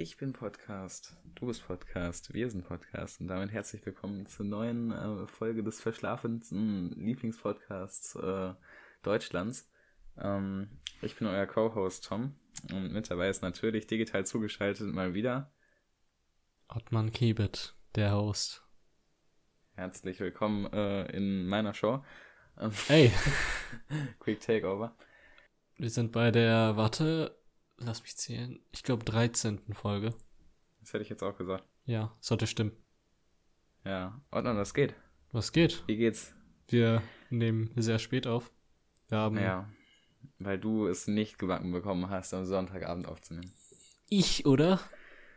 Ich bin Podcast, du bist Podcast, wir sind Podcast und damit herzlich willkommen zur neuen äh, Folge des verschlafensten Lieblingspodcasts äh, Deutschlands. Ähm, ich bin euer Co-Host Tom und mit dabei ist natürlich digital zugeschaltet mal wieder Ottmann Kiebit, der Host. Herzlich willkommen äh, in meiner Show. Ähm, Hey, Quick Takeover. wir sind bei der, warte, lass mich zählen, ich glaube 13. Folge. Das hätte ich jetzt auch gesagt. Ja, sollte stimmen. Ja, Ordnung, das geht. Was geht? Wie geht's? Wir nehmen sehr spät auf. Wir haben Ja, weil du es nicht gebacken bekommen hast, am Sonntagabend aufzunehmen. ich, oder?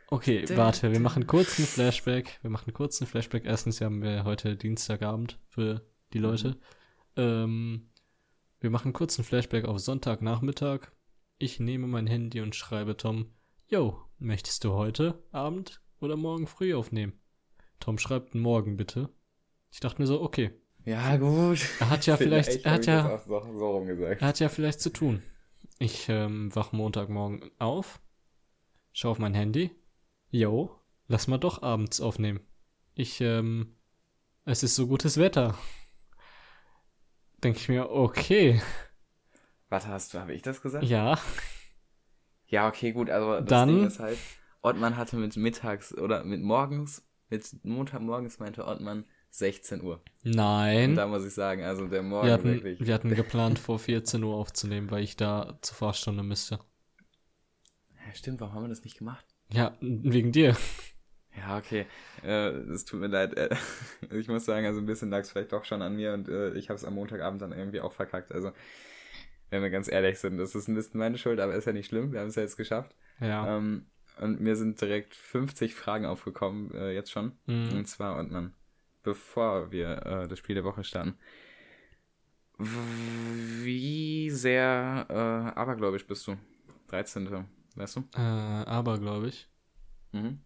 Okay, warte, wir machen kurz einen Flashback. Wir machen kurz einen Flashback. Erstens haben wir heute Dienstagabend für die Leute. Ähm, wir machen kurz einen Flashback auf Sonntagnachmittag. Ich nehme mein Handy und schreibe Tom, Yo, möchtest du heute Abend oder morgen früh aufnehmen? Tom schreibt morgen bitte. Ich dachte mir so, okay. Ja, gut. Er hat ja vielleicht, er hat ja, so, er hat ja vielleicht zu tun. Ich ähm, wach Montagmorgen auf, schau auf mein Handy. Yo, lass mal doch abends aufnehmen. Ich, ähm, es ist so gutes Wetter. Denke ich mir, okay, Warte, hast du, habe ich das gesagt? ja, Ja, okay, gut, also das Dann- Ding ist halt, Ottmann hatte mit mittags oder mit morgens, mit Montagmorgens meinte Ottmann 16 Uhr. Und nein. da muss ich sagen, also der Morgen Wir hatten, wirklich. wir hatten geplant, vor 14 Uhr aufzunehmen, weil ich da zur Fahrstunde müsste. Ja, stimmt, warum haben wir das nicht gemacht? Ja, wegen dir. Ja, okay. Äh, es tut mir leid. Äh, ich muss sagen, also ein bisschen lag es vielleicht doch schon an mir und äh, ich habe es am Montagabend dann irgendwie auch verkackt. Also, wenn wir ganz ehrlich sind, das ist ein bisschen meine Schuld, aber ist ja nicht schlimm. Wir haben es ja jetzt geschafft. Ja. Ähm, und mir sind direkt 50 Fragen aufgekommen, äh, jetzt schon. Mhm. Und zwar, und man, bevor wir äh, das Spiel der Woche starten. Wie sehr äh, abergläubisch bist du? 13. Weißt du? Äh, aber, glaube ich. Mhm.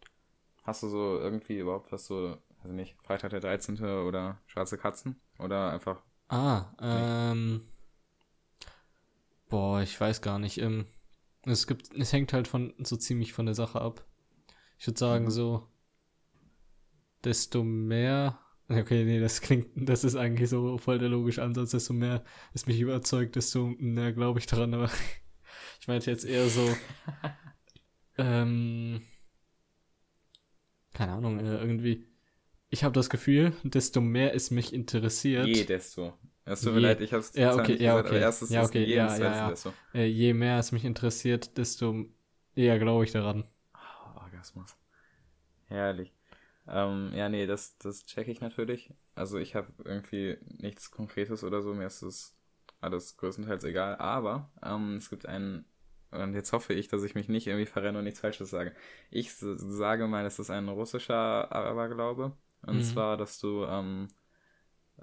Hast du so irgendwie überhaupt was so, also nicht, Freitag der 13. oder Schwarze Katzen? Oder einfach, Ah, ähm. Boah, ich weiß gar nicht. Ähm, es gibt, es hängt halt von so ziemlich von der Sache ab. Ich würde sagen, Mhm. so, desto mehr. Okay, nee, das klingt, das ist eigentlich so voll der logische Ansatz, desto mehr es mich überzeugt, desto mehr glaube ich daran, aber ich meinte jetzt eher so, ähm, keine Ahnung, äh, irgendwie, ich habe das Gefühl, desto mehr es mich interessiert, je desto. Es tut mir leid, ich hab's Ja, okay, nicht ja, gesagt, okay. aber erstes Ja, okay, ja, ja, ja. desto. äh, je mehr es mich interessiert, desto eher glaube ich daran. Oh, Orgasmus. Herrlich. Ähm, ja, nee, das, das checke ich natürlich. Also ich habe irgendwie nichts Konkretes oder so, mir ist das alles größtenteils egal. Aber ähm, es gibt einen, und jetzt hoffe ich, dass ich mich nicht irgendwie verrenne und nichts Falsches sage. Ich sage mal, es ist ein russischer Aberglaube. Und Mhm. zwar, dass du ähm,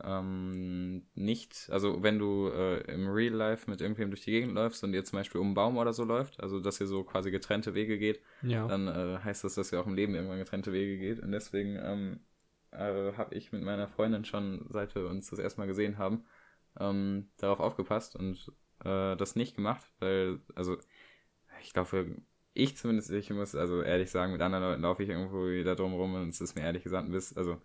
ähm, nicht, also wenn du äh, im Real Life mit irgendwem durch die Gegend läufst und ihr zum Beispiel um einen Baum oder so läuft, also dass ihr so quasi getrennte Wege geht, Ja. dann äh, heißt das, dass ihr auch im Leben irgendwann getrennte Wege geht. Und deswegen ähm, äh, habe ich mit meiner Freundin schon, seit wir uns das erste Mal gesehen haben, ähm, darauf aufgepasst und äh, das nicht gemacht, weil, also, ich glaube, ich zumindest, ich muss also ehrlich sagen, mit anderen Leuten laufe ich irgendwo wieder drum rum und es ist mir ehrlich gesagt ein bisschen, also,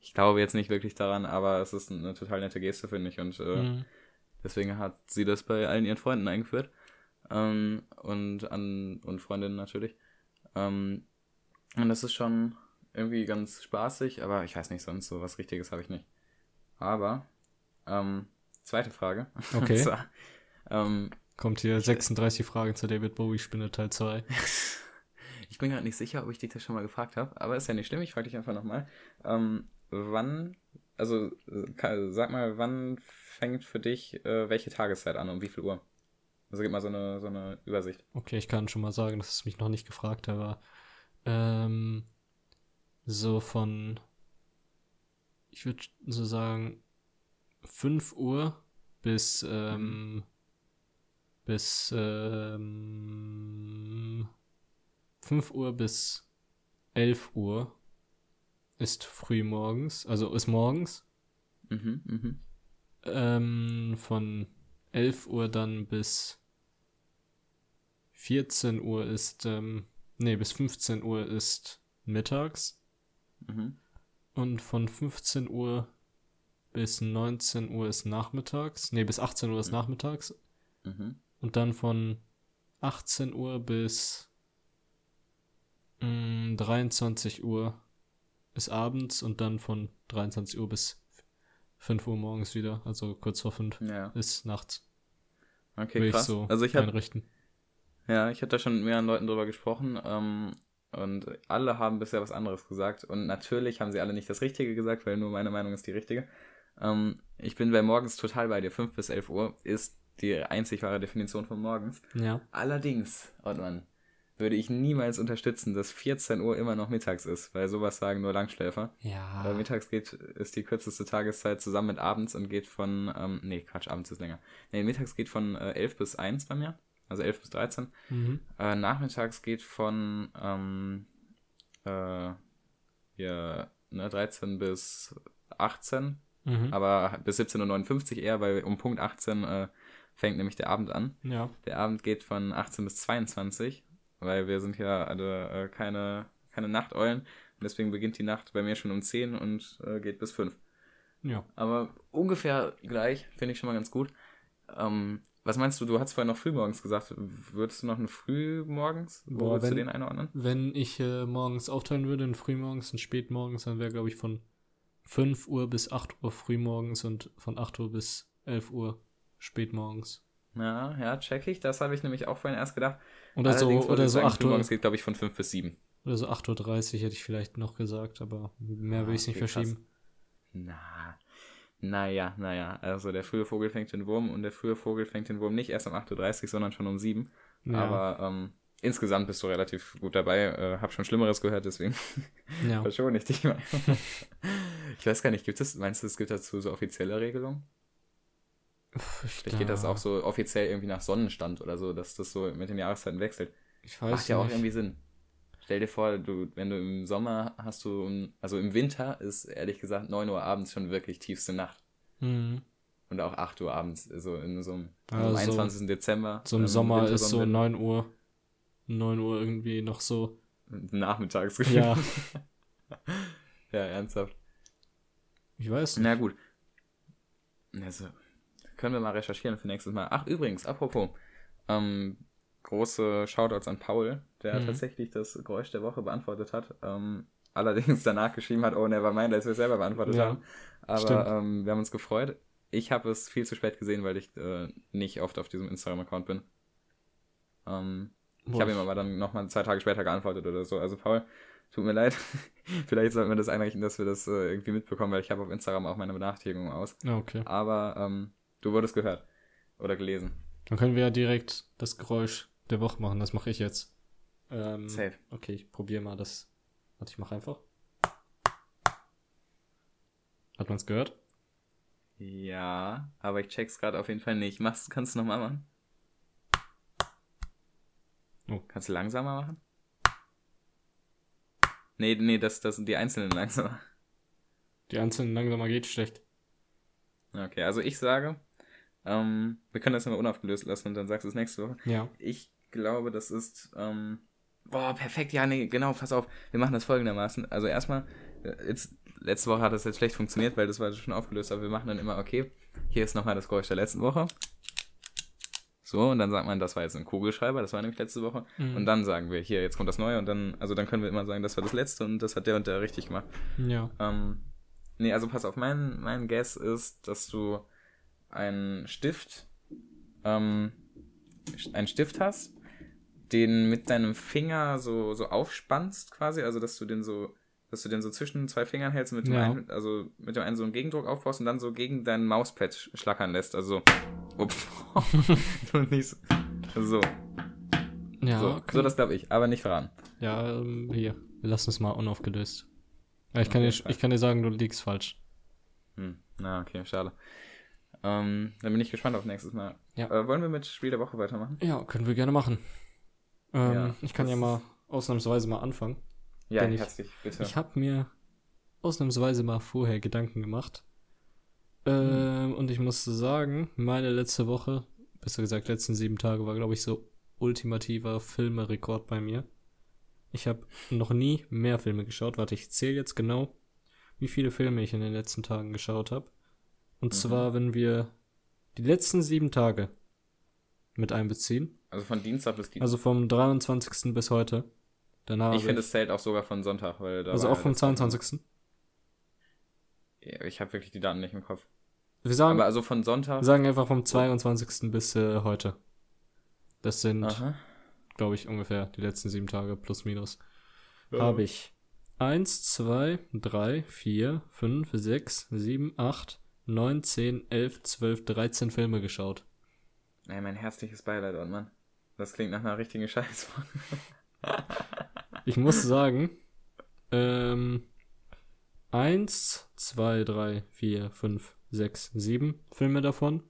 ich glaube jetzt nicht wirklich daran, aber es ist eine total nette Geste, finde ich. Und äh, Mhm. Deswegen hat sie das bei allen ihren Freunden eingeführt. Ähm, und an und Freundinnen natürlich. Ähm, und das ist schon irgendwie ganz spaßig, aber ich weiß nicht, sonst so was Richtiges habe ich nicht. Aber, ähm, zweite Frage. Okay. Zwar, ähm, Kommt hier 36 Fragen zur David Bowie Spinne Teil 2. ich bin gerade nicht sicher, ob ich dich das schon mal gefragt habe, aber ist ja nicht schlimm, ich frage dich einfach nochmal. Ähm, wann, also äh, sag mal, wann fängt für dich äh, welche Tageszeit an, um wie viel Uhr? Also gib mal so eine, so eine Übersicht. Okay, ich kann schon mal sagen, dass es mich noch nicht gefragt hat, aber ähm, so von, ich würde so sagen, 5 Uhr bis, ähm, bis, ähm, 5 Uhr bis 11 Uhr ist früh morgens, also ist morgens. Mhm, mhm. Ähm, von 11 Uhr dann bis 14 Uhr ist ähm, nee, bis 15 Uhr ist mittags. Mhm. Und von 15 Uhr bis 19 Uhr ist nachmittags. Nee, bis 18 Uhr ist nachmittags. Mhm. Und dann von 18 Uhr bis mh, 23 Uhr ist abends und dann von 23 Uhr bis 5 Uhr morgens wieder, also kurz vor 5 Ja. ist nachts. Okay, Will krass. ich so also ich habe. Ja, ich habe da schon mit mehreren Leuten drüber gesprochen ähm, und alle haben bisher was anderes gesagt und natürlich haben sie alle nicht das Richtige gesagt, weil nur meine Meinung ist die richtige. Ähm, ich bin bei morgens total bei dir. 5 bis 11 Uhr ist die einzig wahre Definition von morgens. Ja. Allerdings, Ottmann, würde ich niemals unterstützen, dass 14 Uhr immer noch mittags ist, weil sowas sagen nur Langschläfer. Ja. Weil mittags geht, ist die kürzeste Tageszeit zusammen mit abends und geht von, ähm, nee, Quatsch, abends ist länger. Nee, mittags geht von äh, 11 bis 1 bei mir, also 11 bis 13. Mhm. Äh, nachmittags geht von, ähm, äh, ja, ne, 13 bis 18, Mhm. aber bis 17.59 Uhr eher, weil um Punkt 18 äh, fängt nämlich der Abend an. Ja. Der Abend geht von 18 bis 22, weil wir sind ja alle äh, keine, keine Nachteulen. Und deswegen beginnt die Nacht bei mir schon um 10 und äh, geht bis 5. Ja. Aber ungefähr gleich, finde ich schon mal ganz gut. Ähm, was meinst du, du hast vorhin noch frühmorgens gesagt. Würdest du noch eine frühmorgens? Wo Boah, würdest du wenn- den einordnen? Wenn ich äh, morgens aufteilen würde, in frühmorgens und spätmorgens, dann wäre, glaube ich, von 5 Uhr bis 8 Uhr frühmorgens und von 8 Uhr bis 11 Uhr spätmorgens. Ja, ja, check ich. Das habe ich nämlich auch vorhin erst gedacht. Oder so, Allerdings oder so sagen, 8 Uhr, frühmorgens geht, glaube ich, von 5 bis 7. oder so 8.30 Uhr hätte ich vielleicht noch gesagt, aber mehr will Ah, ich nicht okay, krass. verschieben. Na, naja, naja. Also der frühe Vogel fängt den Wurm und der frühe Vogel fängt den Wurm nicht erst um 8.30 Uhr, sondern schon um 7. Ja, Aber ähm, insgesamt bist du relativ gut dabei. Äh, hab schon Schlimmeres gehört, deswegen ja. verschone ich dich mal. ich weiß gar nicht, gibt es, meinst du, es gibt dazu so offizielle Regelungen? Vielleicht geht das auch so offiziell irgendwie nach Sonnenstand oder so, dass das so mit den Jahreszeiten wechselt. Ich weiß Macht ja auch nicht. irgendwie Sinn. Stell dir vor, du, wenn du im Sommer hast du, also im Winter ist ehrlich gesagt 9 Uhr abends schon wirklich tiefste Nacht. Mhm. Und auch 8 Uhr abends, so in so einem am Also, 21. Dezember. So im ähm, Sommer ist so Wintersonnenwende. 9 Uhr. 9 Uhr irgendwie noch so. Nachmittags. Ja, ja, ernsthaft. ich weiß nicht. Na gut. Also, können wir mal recherchieren für nächstes Mal. Ach, übrigens, apropos. Ähm, große Shoutouts an Paul, der Mhm. tatsächlich das Geräusch der Woche beantwortet hat. Ähm, allerdings danach geschrieben hat, oh, never mind, als wir es selber beantwortet Ja, haben. Aber ähm, wir haben uns gefreut. Ich habe es viel zu spät gesehen, weil ich äh, nicht oft auf diesem Instagram-Account bin. Ähm, ich habe ihm aber dann nochmal zwei Tage später geantwortet oder so. Also Paul, tut mir leid. Vielleicht sollten wir das einrichten, dass wir das äh, irgendwie mitbekommen, weil ich habe auf Instagram auch meine Benachrichtigungen aus. Ja, okay. Aber ähm, du wurdest gehört oder gelesen. Dann können wir ja direkt das Geräusch der Woche machen. Das mache ich jetzt. Ähm, Safe. Okay, ich probiere mal das. Warte, ich mache einfach. Hat man es gehört? Ja, aber ich check's gerade auf jeden Fall nicht. Machst, kannst du nochmal machen? Oh. Kannst du langsamer machen? Nee, nee, das, das sind die einzelnen langsamer. Die einzelnen langsamer geht schlecht. Okay, also ich sage, ähm, wir können das immer unaufgelöst lassen und dann sagst du es nächste Woche. Ja. Ich glaube, das ist. Ähm, boah, perfekt. Ja, nee, genau, pass auf. Wir machen das folgendermaßen. Also erstmal, äh, jetzt, letzte Woche hat das jetzt schlecht funktioniert, weil das war schon aufgelöst, aber wir machen dann immer, okay, hier ist nochmal das Geräusch der letzten Woche. So, und dann sagt man, das war jetzt ein Kugelschreiber, das war nämlich letzte Woche. Mhm. Und dann sagen wir, hier, jetzt kommt das Neue und dann, also dann können wir immer sagen, das war das letzte und das hat der und der richtig gemacht. Ja. Ähm, nee, also pass auf, mein, mein Guess ist, dass du einen Stift, ähm, einen Stift hast, den mit deinem Finger so, so aufspannst quasi, also dass du den so, dass du den so zwischen zwei Fingern hältst und mit dem Ja. einen, also mit dem einen so einen Gegendruck aufbaust und dann so gegen dein Mauspad sch- schlackern lässt, also so, nicht so, also so, Ja, so, so können- das glaube ich, aber nicht verraten. ja ähm, hier. Wir lassen es mal unaufgelöst. Ja, ich, kann Okay, dir, ich kann dir sagen, du liegst falsch. Hm, na, okay, schade. Ähm, dann bin ich gespannt auf nächstes Mal. Ja. Äh, wollen wir mit Spiel der Woche weitermachen? Ja, können wir gerne machen. Ähm, Ja, ich kann ja mal ausnahmsweise mal anfangen. Ja, ich- herzlich, bitte. Ich habe mir ausnahmsweise mal vorher Gedanken gemacht. Ähm, und ich muss sagen, meine letzte Woche, besser gesagt letzten sieben Tage, war, glaube ich, so ultimativer Filmerekord bei mir. Ich habe noch nie mehr Filme geschaut. Warte, ich zähle jetzt genau, wie viele Filme ich in den letzten Tagen geschaut habe. Und Mhm. zwar, wenn wir die letzten sieben Tage mit einbeziehen. Also von Dienstag bis Dienstag. Also vom 23. bis heute. Danach. ich finde, es zählt auch sogar von Sonntag, weil da also auch ja vom das Wochenende. 22. Ja, ich habe wirklich die Daten nicht im Kopf. Wir sagen, Aber also von Sonntag. wir sagen einfach vom 22. bis äh, heute. Das sind, glaube ich, ungefähr die letzten sieben Tage plus minus. Habe ich 1, 2, 3, 4, 5, 6, 7, 8, 9, 10, 11, 12, 13 Filme geschaut. Ey, mein herzliches Beileid, Mann. Das klingt nach einer richtigen Scheiße. Ich muss sagen, ähm, 1, 2, 3, 4, 5, 6, 7 Filme davon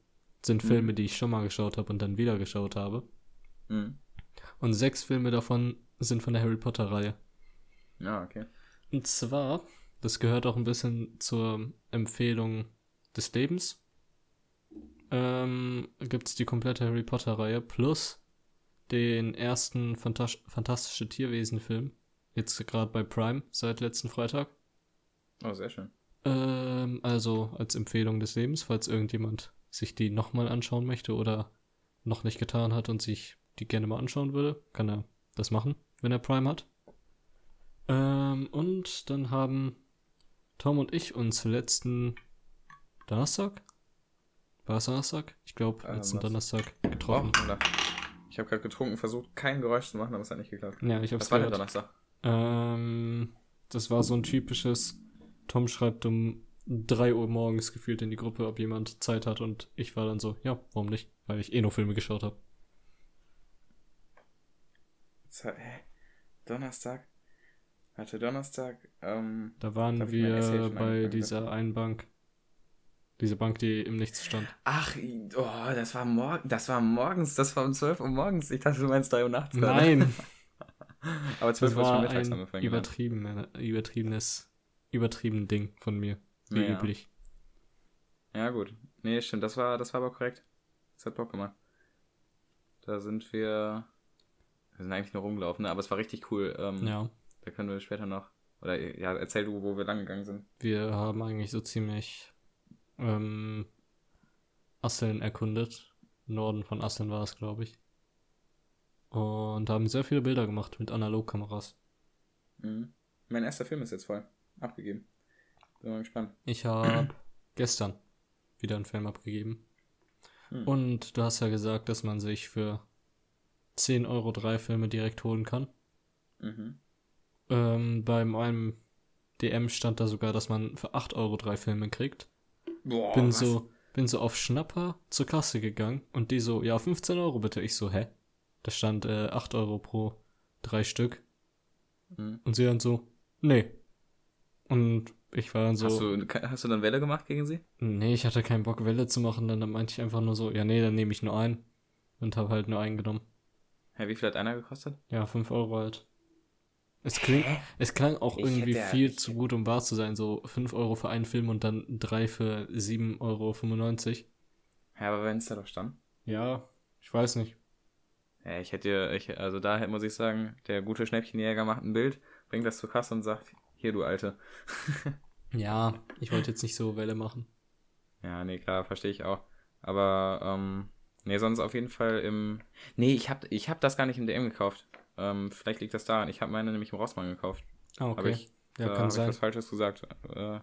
sind Mhm. Filme, die ich schon mal geschaut habe und dann wieder geschaut habe. mhm. Und sechs Filme davon sind von der Harry Potter-Reihe. Ja, okay. Und zwar, das gehört auch ein bisschen zur Empfehlung des Lebens, ähm, gibt es die komplette Harry Potter-Reihe plus den ersten Fantas Fantastische Tierwesen-Film. Jetzt gerade bei Prime seit letzten Freitag. Oh, sehr schön. Ähm, also als Empfehlung des Lebens, falls irgendjemand sich die nochmal anschauen möchte oder noch nicht getan hat und sich die gerne mal anschauen würde, kann er das machen, wenn er Prime hat. Ähm, und dann haben Tom und ich uns letzten Donnerstag? War es Donnerstag? Ich glaube, Ähm, letzten was? Donnerstag Oh, getroffen. oder? Ich habe gerade getrunken, versucht kein Geräusch zu machen, aber es hat nicht geklappt. Ja, ich hab's Was war der. Donnerstag? Ähm, das war so ein typisches, Tom schreibt um 3 Uhr morgens gefühlt in die Gruppe, ob jemand Zeit hat und ich war dann so, ja, warum nicht? Weil ich eh nur Filme geschaut habe. Donnerstag? Warte, Donnerstag, ähm, Da waren wir bei dieser einen Bank. Diese Bank, die im Nichts stand. Ach, oh, das war morgen, das war morgens, das war um 12 Uhr morgens. Ich dachte, du meinst 3 Uhr nachts. Nein! Aber 12 Das Uhr schon mittags, haben wir vorhin übertrieben, übertriebenes, übertrieben Ding von mir. Wie Ja. üblich. Ja, gut. Nee, stimmt, das war, das war aber korrekt. Das hat Bock gemacht. Da sind wir, wir sind eigentlich nur rumgelaufen, ne? aber es war richtig cool. Ähm, Ja. Da können wir später noch, oder ja, erzähl du, wo wir lang gegangen sind. Wir haben eigentlich so ziemlich ähm, Asseln erkundet. Norden von Asseln war es, glaube ich. Und haben sehr viele Bilder gemacht mit Analogkameras. Mhm. Mein erster Film ist jetzt voll. Abgegeben. Bin mal gespannt. Ich habe gestern wieder einen Film abgegeben. Hm. Und du hast ja gesagt, dass man sich für 10 Euro drei Filme direkt holen kann. Mhm. Ähm, bei meinem DM stand da sogar, dass man für 8 Euro drei Filme kriegt. Boah, bin was? so, bin so auf Schnapper zur Kasse gegangen und die so, ja, 15 Euro bitte. Ich so, hä? Da stand äh, 8 Euro pro drei Stück. Mhm. Und sie dann so, nee. Und ich war dann so, Hast, du, hast du dann Welle gemacht gegen sie? nee, ich hatte keinen Bock, Welle zu machen. Dann, dann meinte ich einfach nur so, ja, nee, dann nehme ich nur einen. Und habe halt nur einen genommen. Hä, wie viel hat einer gekostet? Ja, 5 Euro halt. Es klingt, es klang auch Ich irgendwie hätte- viel zu gut, um wahr zu sein. So 5 Euro für einen Film und dann 3 für 7,95 Euro. Ja, aber wenn es da doch stand. Ja, ich weiß nicht. Ja, ich hätte, ich, also da muss ich sagen, der gute Schnäppchenjäger macht ein Bild, bringt das zur Kasse und sagt, hier du Alte. Ja, ich wollte jetzt nicht so Welle machen. Ja, nee, klar, verstehe ich auch. Aber, ähm, nee, sonst auf jeden Fall im. Nee, ich hab, ich hab das gar nicht im DM gekauft. Ähm, vielleicht liegt das daran. Ich habe meine nämlich im Rossmann gekauft. Ah, okay. ich, ja, kann hab sein. ich was Falsches gesagt. Äh,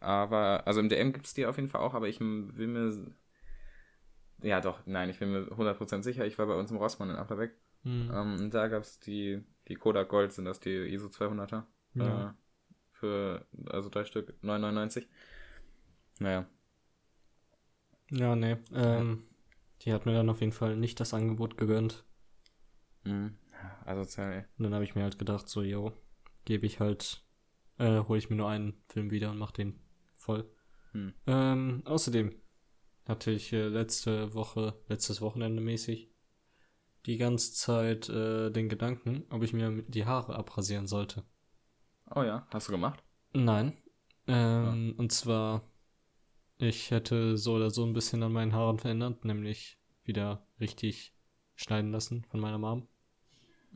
aber, also im DM gibt's die auf jeden Fall auch, aber ich will mir. Ja, doch, nein, ich bin mir 100% sicher. Ich war bei uns im Rossmann in Achterbeck. Hm. Ähm, da gab's die, die Kodak Gold, sind das die ISO 200er. Ja. Äh, für, also drei Stück, 9,99. Naja. ja, nee. Ähm, die hat mir dann auf jeden Fall nicht das Angebot gegönnt. Mhm. Also, ey. Und dann habe ich mir halt gedacht, so, yo, gebe ich halt, äh, hole ich mir nur einen Film wieder und mach den voll. Hm. Ähm, außerdem hatte ich äh, letzte Woche, letztes Wochenende mäßig, die ganze Zeit äh, den Gedanken, ob ich mir die Haare abrasieren sollte. Oh ja, hast du gemacht? Nein. Ähm, Und zwar, ich hätte so oder so ein bisschen an meinen Haaren verändert, nämlich wieder richtig schneiden lassen von meiner Mom.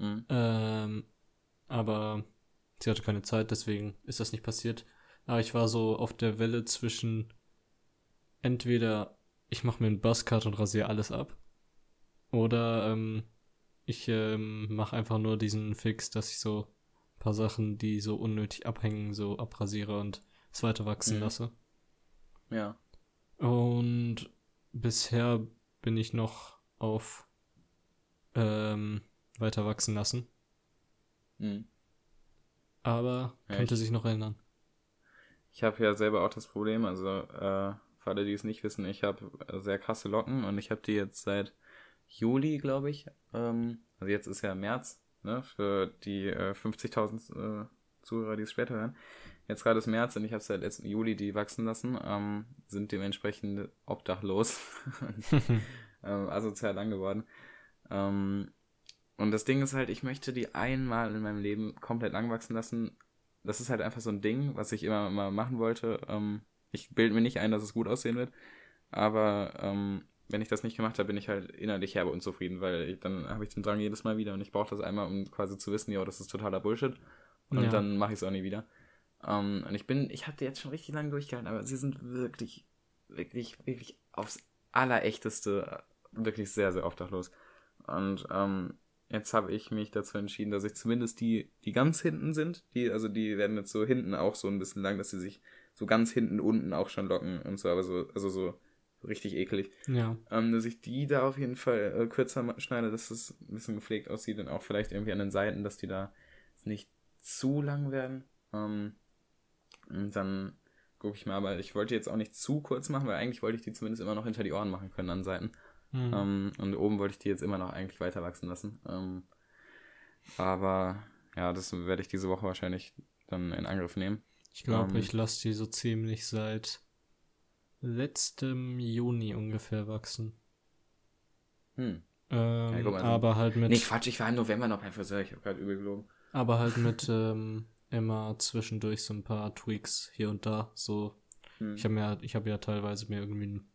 Mhm. Ähm, aber sie hatte keine Zeit, deswegen ist das nicht passiert. Aber ich war so auf der Welle zwischen entweder ich mache mir einen Buzzcut und rasiere alles ab oder ähm, ich ähm, mache einfach nur diesen Fix, dass ich so ein paar Sachen, die so unnötig abhängen, so abrasiere und es weiter wachsen mhm. lasse. Ja. Und bisher bin ich noch auf ähm, weiter wachsen lassen. Mhm. Aber ja, könnte ich, sich noch ändern. Ich habe ja selber auch das Problem, also äh, für alle, die es nicht wissen, ich habe sehr krasse Locken und ich habe die jetzt seit Juli, glaube ich. Ähm, also jetzt ist ja März, ne, für die äh, 50.000 äh, Zuhörer, die es später hören. Jetzt gerade ist März und ich habe seit letzten Juli die wachsen lassen, ähm, sind dementsprechend obdachlos, ähm, asozial lang geworden. Ähm, und das Ding ist halt, ich möchte die einmal in meinem Leben komplett lang wachsen lassen. Das ist halt einfach so ein Ding, was ich immer mal machen wollte. Ähm, ich bilde mir nicht ein, dass es gut aussehen wird. Aber ähm, wenn ich das nicht gemacht habe, bin ich halt innerlich herbe unzufrieden, weil ich, dann habe ich den Drang jedes Mal wieder und ich brauche das einmal, um quasi zu wissen, ja, das ist totaler Bullshit. Und ja. dann mache ich es auch nie wieder. Um, und ich bin, ich hatte jetzt schon richtig lange durchgehalten, aber sie sind wirklich, wirklich, wirklich aufs allerechteste, wirklich sehr, sehr obdachlos. Und ähm, jetzt habe ich mich dazu entschieden, dass ich zumindest die, die ganz hinten sind, die, also die werden jetzt so hinten auch so ein bisschen lang, dass sie sich so ganz hinten unten auch schon locken und so, aber so, also so richtig eklig. Ja. Ähm, dass ich die da auf jeden Fall äh, kürzer schneide, dass es ein bisschen gepflegt aussieht und auch vielleicht irgendwie an den Seiten, dass die da nicht zu lang werden. Ähm, und dann gucke ich mal, aber ich wollte jetzt auch nicht zu kurz machen, weil eigentlich wollte ich die zumindest immer noch hinter die Ohren machen können an Seiten. Mhm. Ähm, und oben wollte ich die jetzt immer noch eigentlich weiter wachsen lassen. Ähm, aber ja, das werde ich diese Woche wahrscheinlich dann in Angriff nehmen. Ich glaube, ähm, ich lasse die so ziemlich seit letztem Juni ungefähr wachsen. Hm. Ähm, ja, mal, aber halt mit. Nee, Quatsch, ich war im November noch beim Friseur, ich habe gerade übel gelogen. Aber halt mit ähm, immer zwischendurch so ein paar Tweaks hier und da. So, hm. ich habe mir, ich habe ja teilweise mir irgendwie einen,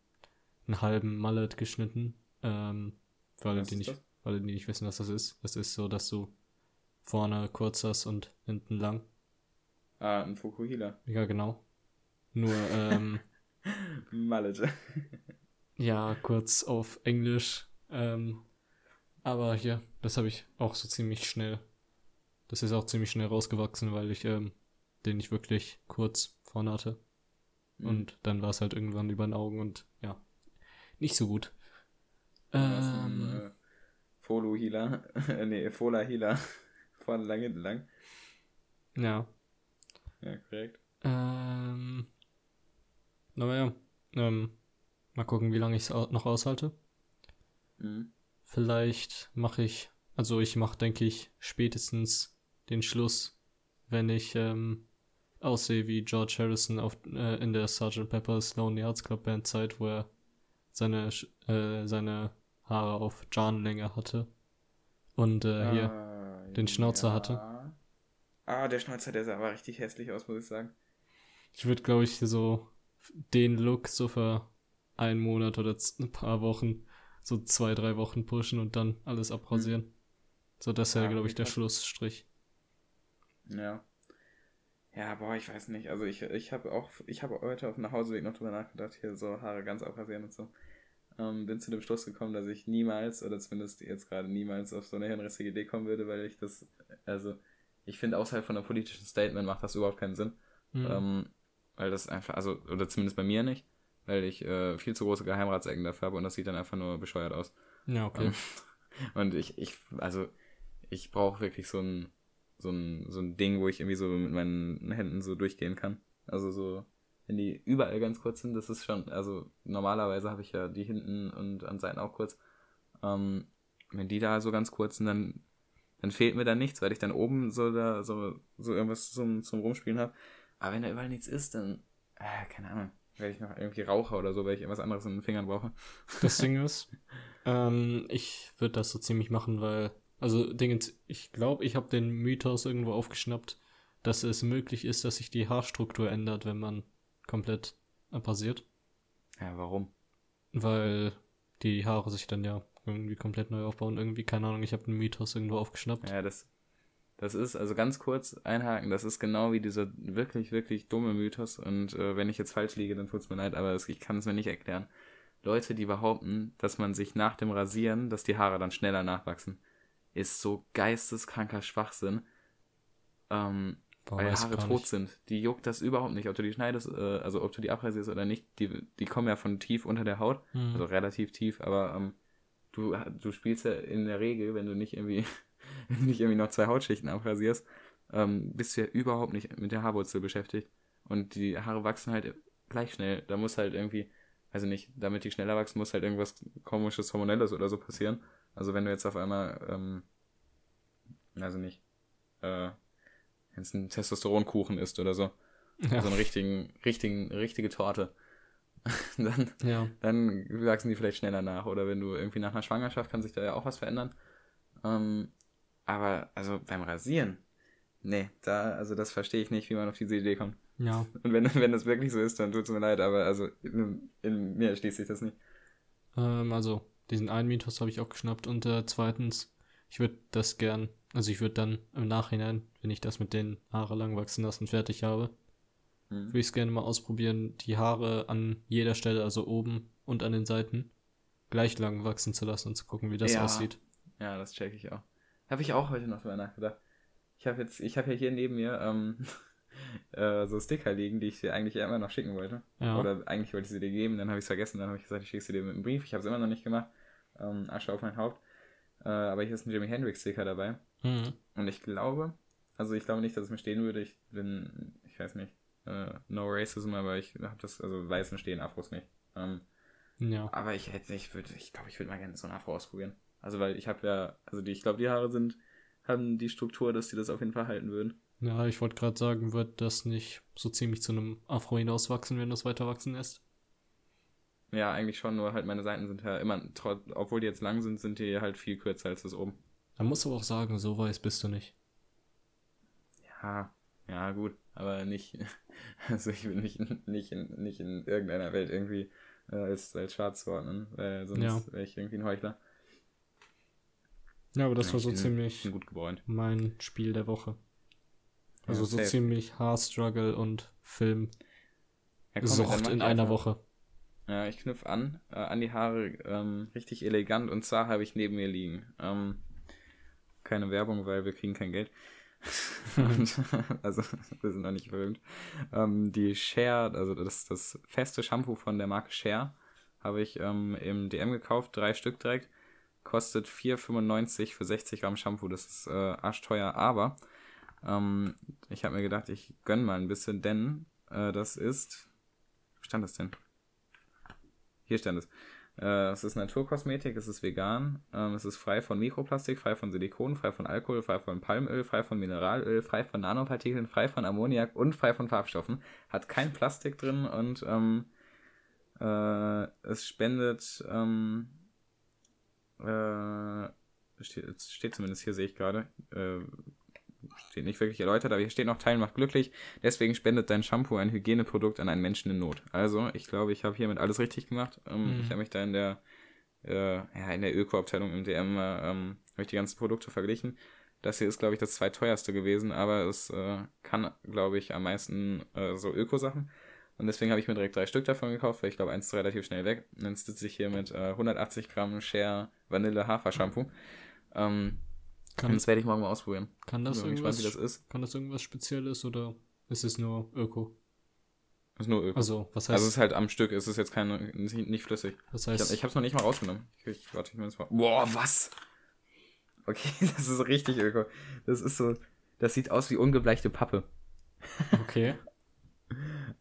einen halben Mallet geschnitten. Ähm, für alle, die nicht, das? alle, die nicht wissen, was das ist. Das ist so, dass du vorne kurz hast und hinten lang. Ah, ein Fukuhila. Ja, genau. Nur, ähm, Mallet. ja, kurz auf Englisch. Ähm, aber hier, das habe ich auch so ziemlich schnell. Das ist auch ziemlich schnell rausgewachsen, weil ich ähm, den nicht wirklich kurz vorne hatte. Mhm. Und dann war es halt irgendwann über den Augen und ja, nicht so gut. Ähm, äh, Folo Healer. nee, Fola Healer. Vorne lang, hinten lang. Ja. Ja, korrekt. Ähm, naja, ähm, mal gucken, wie lange ich es noch aushalte. Mhm. Vielleicht mache ich, also ich mache, denke ich, spätestens den Schluss, wenn ich ähm, aussehe wie George Harrison auf, äh, in der Sgt. Pepper's Lonely Hearts Club Band Zeit, wo er seine, äh, seine Haare auf John-Länge hatte und äh, ah, hier den Schnauzer ja. hatte. Ah, der Schnauzer, der sah aber richtig hässlich aus, muss ich sagen. Ich würde, glaube ich, so den Look so für einen Monat oder ein paar Wochen, so zwei, drei Wochen pushen und dann alles abrasieren. Mhm. So, das wäre, ja, glaube ich, der Schlussstrich. Ja. Ja, boah, ich weiß nicht. Also ich, ich habe auch, ich habe heute auf dem Nachhauseweg noch drüber nachgedacht, hier so Haare ganz abrasieren und so. Ähm, bin zu dem Schluss gekommen, dass ich niemals, oder zumindest jetzt gerade niemals auf so eine hirnrissige Idee kommen würde, weil ich das, also ich finde, außerhalb von einem politischen Statement macht das überhaupt keinen Sinn. Mhm. Ähm, weil das einfach, also, oder zumindest bei mir nicht, weil ich äh, viel zu große Geheimratsecken dafür habe und das sieht dann einfach nur bescheuert aus. Ja, okay. Ähm, und ich, ich, also, ich brauche wirklich so ein, so ein, so ein Ding, wo ich irgendwie so mit meinen Händen so durchgehen kann. Also so, wenn die überall ganz kurz sind, das ist schon, also normalerweise habe ich ja die hinten und an Seiten auch kurz. Ähm, wenn die da so ganz kurz sind, dann, dann fehlt mir da nichts, weil ich dann oben so da so, so irgendwas zum, zum Rumspielen habe. Aber wenn da überall nichts ist, dann, äh, keine Ahnung, werde ich noch irgendwie Raucher oder so, weil ich irgendwas anderes in den Fingern brauche. Das Ding ist, ähm, ich würde das so ziemlich machen, weil, also Dingens, ich glaube, ich habe den Mythos irgendwo aufgeschnappt, dass es möglich ist, dass sich die Haarstruktur ändert, wenn man komplett passiert. Ja, warum? Weil die Haare sich dann ja irgendwie komplett neu aufbauen. Irgendwie, keine Ahnung, ich habe einen Mythos irgendwo aufgeschnappt. Ja, das, das ist, also ganz kurz einhaken, das ist genau wie dieser wirklich, wirklich dumme Mythos. Und äh, wenn ich jetzt falsch liege, dann tut's mir leid, aber es, ich kann es mir nicht erklären. Leute, die behaupten, dass man sich nach dem Rasieren, dass die Haare dann schneller nachwachsen, ist so geisteskranker Schwachsinn. Ähm, Boah, weil Haare tot sind. Die juckt das überhaupt nicht, ob du die schneidest, äh, also ob du die abrasierst oder nicht. Die, die kommen ja von tief unter der Haut, Mhm. also relativ tief, aber ähm, du, du spielst ja in der Regel, wenn du nicht irgendwie, wenn du nicht irgendwie noch zwei Hautschichten abrasierst, ähm, bist du ja überhaupt nicht mit der Haarwurzel beschäftigt. Und die Haare wachsen halt gleich schnell. Da muss halt irgendwie, also nicht, damit die schneller wachsen, muss halt irgendwas komisches, hormonelles oder so passieren. Also wenn du jetzt auf einmal, ähm, also nicht, äh, wenn es ein Testosteronkuchen ist oder so, Ja. so einen richtigen, richtigen, richtige Torte, dann, ja. dann wachsen die vielleicht schneller nach. Oder wenn du irgendwie nach einer Schwangerschaft kann sich da ja auch was verändern. Ähm, aber also beim Rasieren, nee, da, also das verstehe ich nicht, wie man auf diese Idee kommt. Ja. Und wenn, wenn das wirklich so ist, dann tut es mir leid, aber also in, in mir schließt sich das nicht. Ähm, also, diesen einen Mythos habe ich auch geschnappt. Und äh, zweitens, ich würde das gern, also ich würde dann im Nachhinein, wenn ich das mit den Haare lang wachsen lassen fertig habe, Hm. würde ich es gerne mal ausprobieren, die Haare an jeder Stelle, also oben und an den Seiten, gleich lang wachsen zu lassen und zu gucken, wie das Ja. aussieht. Ja, das check ich auch. Habe ich auch heute noch drüber nachgedacht. Ich habe jetzt, ich habe ja hier neben mir ähm, äh, so Sticker liegen, die ich dir eigentlich immer noch schicken wollte. Ja. Oder eigentlich wollte ich sie dir geben, dann habe ich es vergessen, dann habe ich gesagt, ich schicke sie dir mit einem Brief. Ich habe es immer noch nicht gemacht. Ähm, Asche auf mein Haupt. Äh, aber hier ist ein Jimi Hendrix Sticker dabei. Mhm. Und ich glaube, also ich glaube nicht, dass es mir stehen würde. Ich bin, ich weiß nicht, äh, no racism, aber ich habe das, also Weißen stehen, Afros nicht. Ähm, Ja. aber ich hätte, ich würde, ich glaube, ich würde mal gerne so ein Afro ausprobieren. Also weil ich habe ja, also die, ich glaube, die Haare sind, haben die Struktur, dass die das auf jeden Fall halten würden. Ja, ich wollte gerade sagen, wird das nicht so ziemlich zu einem Afro hinauswachsen, wenn das weiter wachsen lässt? Ja, eigentlich schon, nur halt meine Seiten sind ja immer, obwohl die jetzt lang sind, sind die halt viel kürzer als das oben. Man muss aber auch sagen, so weiß bist du nicht. Ja, ja, gut, aber nicht, also ich will nicht, nicht, in, nicht in irgendeiner Welt irgendwie äh, als, als schwarz zuordnen, weil sonst Ja. wäre ich irgendwie ein Heuchler. Ja, aber das war so ziemlich mein Spiel der Woche. Also Ja, so safe. ziemlich Haarstruggle und Film Ja, komm, dann Sucht in einer Woche. Ja, ich knüpfe an, äh, an die Haare, ähm, richtig elegant und zwar habe ich neben mir liegen. Ähm, keine Werbung, weil wir kriegen kein Geld. und, also, wir sind noch nicht berühmt. Ähm, die Share, also das, das feste Shampoo von der Marke Share, habe ich ähm, im DM gekauft, drei Stück direkt. Kostet 4,95 für 60 Gramm Shampoo, das ist äh, arschteuer, aber ähm, ich habe mir gedacht, ich gönn mal ein bisschen, denn äh, das ist, wo stand das denn? Hier stand es. Äh, es ist Naturkosmetik, es ist vegan, ähm, es ist frei von Mikroplastik, frei von Silikon, frei von Alkohol, frei von Palmöl, frei von Mineralöl, frei von Nanopartikeln, frei von Ammoniak und frei von Farbstoffen. Hat kein Plastik drin und ähm, äh, es spendet, ähm, äh, steht, steht zumindest hier, sehe ich gerade, äh, steht nicht wirklich erläutert, aber hier steht noch, Teilen macht glücklich. Deswegen spendet dein Shampoo ein Hygieneprodukt an einen Menschen in Not. Also, ich glaube, ich habe hiermit alles richtig gemacht. Ähm, Mhm. Ich habe mich da in der, äh, ja, in der Öko-Abteilung im DM, äh, ähm, habe ich die ganzen Produkte verglichen. Das hier ist, glaube ich, das zweiteuerste gewesen, aber es äh, kann, glaube ich, am meisten äh, so Öko-Sachen. Und deswegen habe ich mir direkt drei Stück davon gekauft, weil ich glaube, eins ist relativ schnell weg. Und dann sitze ich hier mit äh, 180 Gramm Share Vanille Hafer-Shampoo. Ähm, und Kann, das werde ich morgen mal ausprobieren. kann, das Bin mal gespannt, irgendwas, wie das ist. kann das irgendwas Spezielles oder ist es nur Öko? Ist nur Öko. Also, was heißt, Also es ist halt am Stück, es ist jetzt keine, nicht, flüssig. was Ich, hab, heißt ich hab's noch nicht mal rausgenommen. Ich, ich, warte, ich nehme es mal. Boah, was? Okay, das ist richtig Öko. Das ist so, das sieht aus wie ungebleichte Pappe. okay.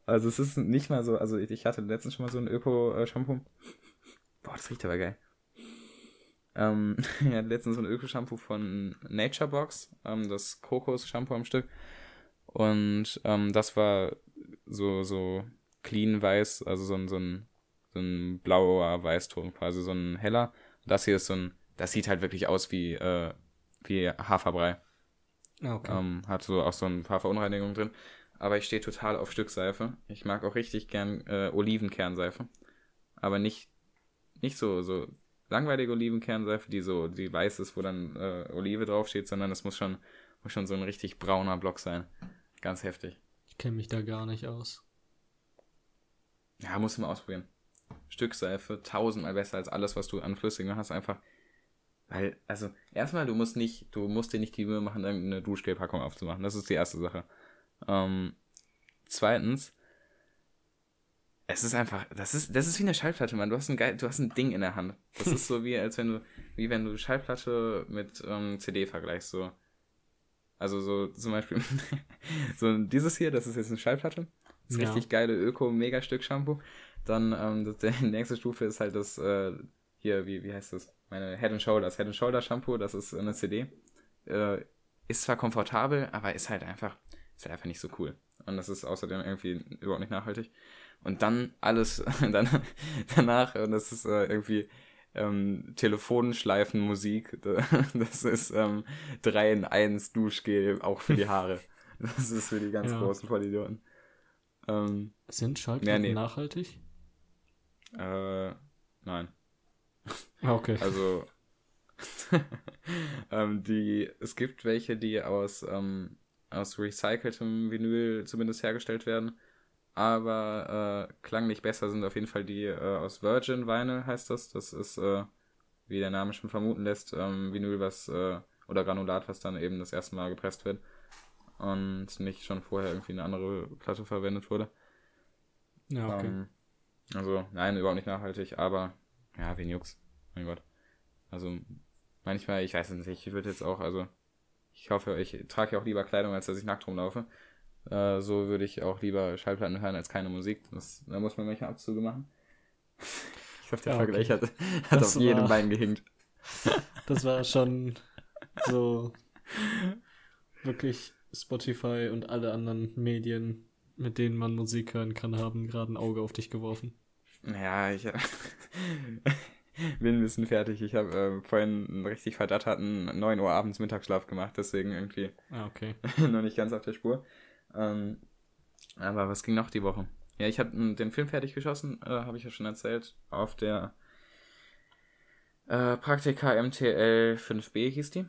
Also es ist nicht mal so, also ich hatte letztens schon mal so ein Öko-Shampoo. Boah, das riecht aber geil. Ähm, ich hatte letztens so ein Öko-Shampoo von Nature Box, ähm, das Kokos-Shampoo am Stück. Und ähm, das war so, so clean weiß, also so ein, so ein, so ein blauer Weißton, quasi so ein heller. Das hier ist so ein, das sieht halt wirklich aus wie, äh, wie Haferbrei. Ah, okay. Ähm, hat so auch so ein paar Verunreinigungen drin. Aber ich stehe total auf Stückseife. Ich mag auch richtig gern äh, Olivenkernseife. Aber nicht, nicht so, so langweilige Olivenkernseife, die so, die weiß ist, wo dann äh, Olive draufsteht, sondern es muss schon, muss schon so ein richtig brauner Block sein. Ganz heftig. Ich kenne mich da gar nicht aus. Ja, musst du mal ausprobieren. Stückseife, tausendmal besser als alles, was du an Flüssigen hast, einfach. Weil, also, erstmal, du musst nicht, du musst dir nicht die Mühe machen, irgendeine Duschgelpackung aufzumachen. Das ist die erste Sache. Ähm, zweitens, es ist einfach, das ist, das ist wie eine Schallplatte, Mann. Du hast ein geil, du hast ein Ding in der Hand. Das ist so wie, als wenn du, wie wenn du Schallplatte mit ähm, CD vergleichst, so. Also so zum Beispiel, so dieses hier, das ist jetzt eine Schallplatte. Das ist Ja. richtig geile Öko-Mega-Stück-Shampoo. Dann, ähm, das, die nächste Stufe ist halt das, äh, hier, wie, wie heißt das? Meine Head and Shoulders. Head and Shoulder Shampoo, das ist eine CD. Äh, ist zwar komfortabel, aber ist halt einfach, ist halt einfach nicht so cool. Und das ist außerdem irgendwie überhaupt nicht nachhaltig. Und dann alles, dann, danach, und das ist äh, irgendwie ähm, Telefonschleifenmusik. Das ist ähm, 3 in 1 Duschgel, auch für die Haare. Das ist für die ganz Ja. großen Vollidioten. Ähm, Sind Schallplatten nee. nachhaltig? äh, nein. Ah, okay. Also, ähm, die, es gibt welche, die aus, ähm, aus recyceltem Vinyl zumindest hergestellt werden. Aber äh, klanglich besser sind auf jeden Fall die äh, aus Virgin Vinyl, heißt das. Das ist, äh, wie der Name schon vermuten lässt, ähm, Vinyl, was, äh, oder Granulat, was dann eben das erste Mal gepresst wird. Und nicht schon vorher irgendwie eine andere Platte verwendet wurde. ja, okay. Ähm, also, nein, überhaupt nicht nachhaltig, aber ja, wen juckt's? Mein Gott. Also, manchmal, ich weiß es nicht, ich würde jetzt auch, also, ich hoffe, ich trage ja auch lieber Kleidung, als dass ich nackt rumlaufe. Äh, so würde ich auch lieber Schallplatten hören als keine Musik. Das, da muss man manchmal Abzüge machen. Ich hoffe, der Ja, Vergleich okay. hat, hat Das auf jedem war- Bein gehinkt. Das war schon so wirklich Spotify und alle anderen Medien, mit denen man Musik hören kann, haben gerade ein Auge auf dich geworfen. Ja, ich bin ein bisschen fertig. Ich habe äh, vorhin einen richtig verdatterten 9 Uhr abends Mittagsschlaf gemacht, deswegen irgendwie Ah, okay. noch nicht ganz auf der Spur. Ähm, aber was ging noch die Woche? Ja, ich habe den Film fertig geschossen, äh, habe ich ja schon erzählt, auf der äh, Praktika MTL 5B hieß die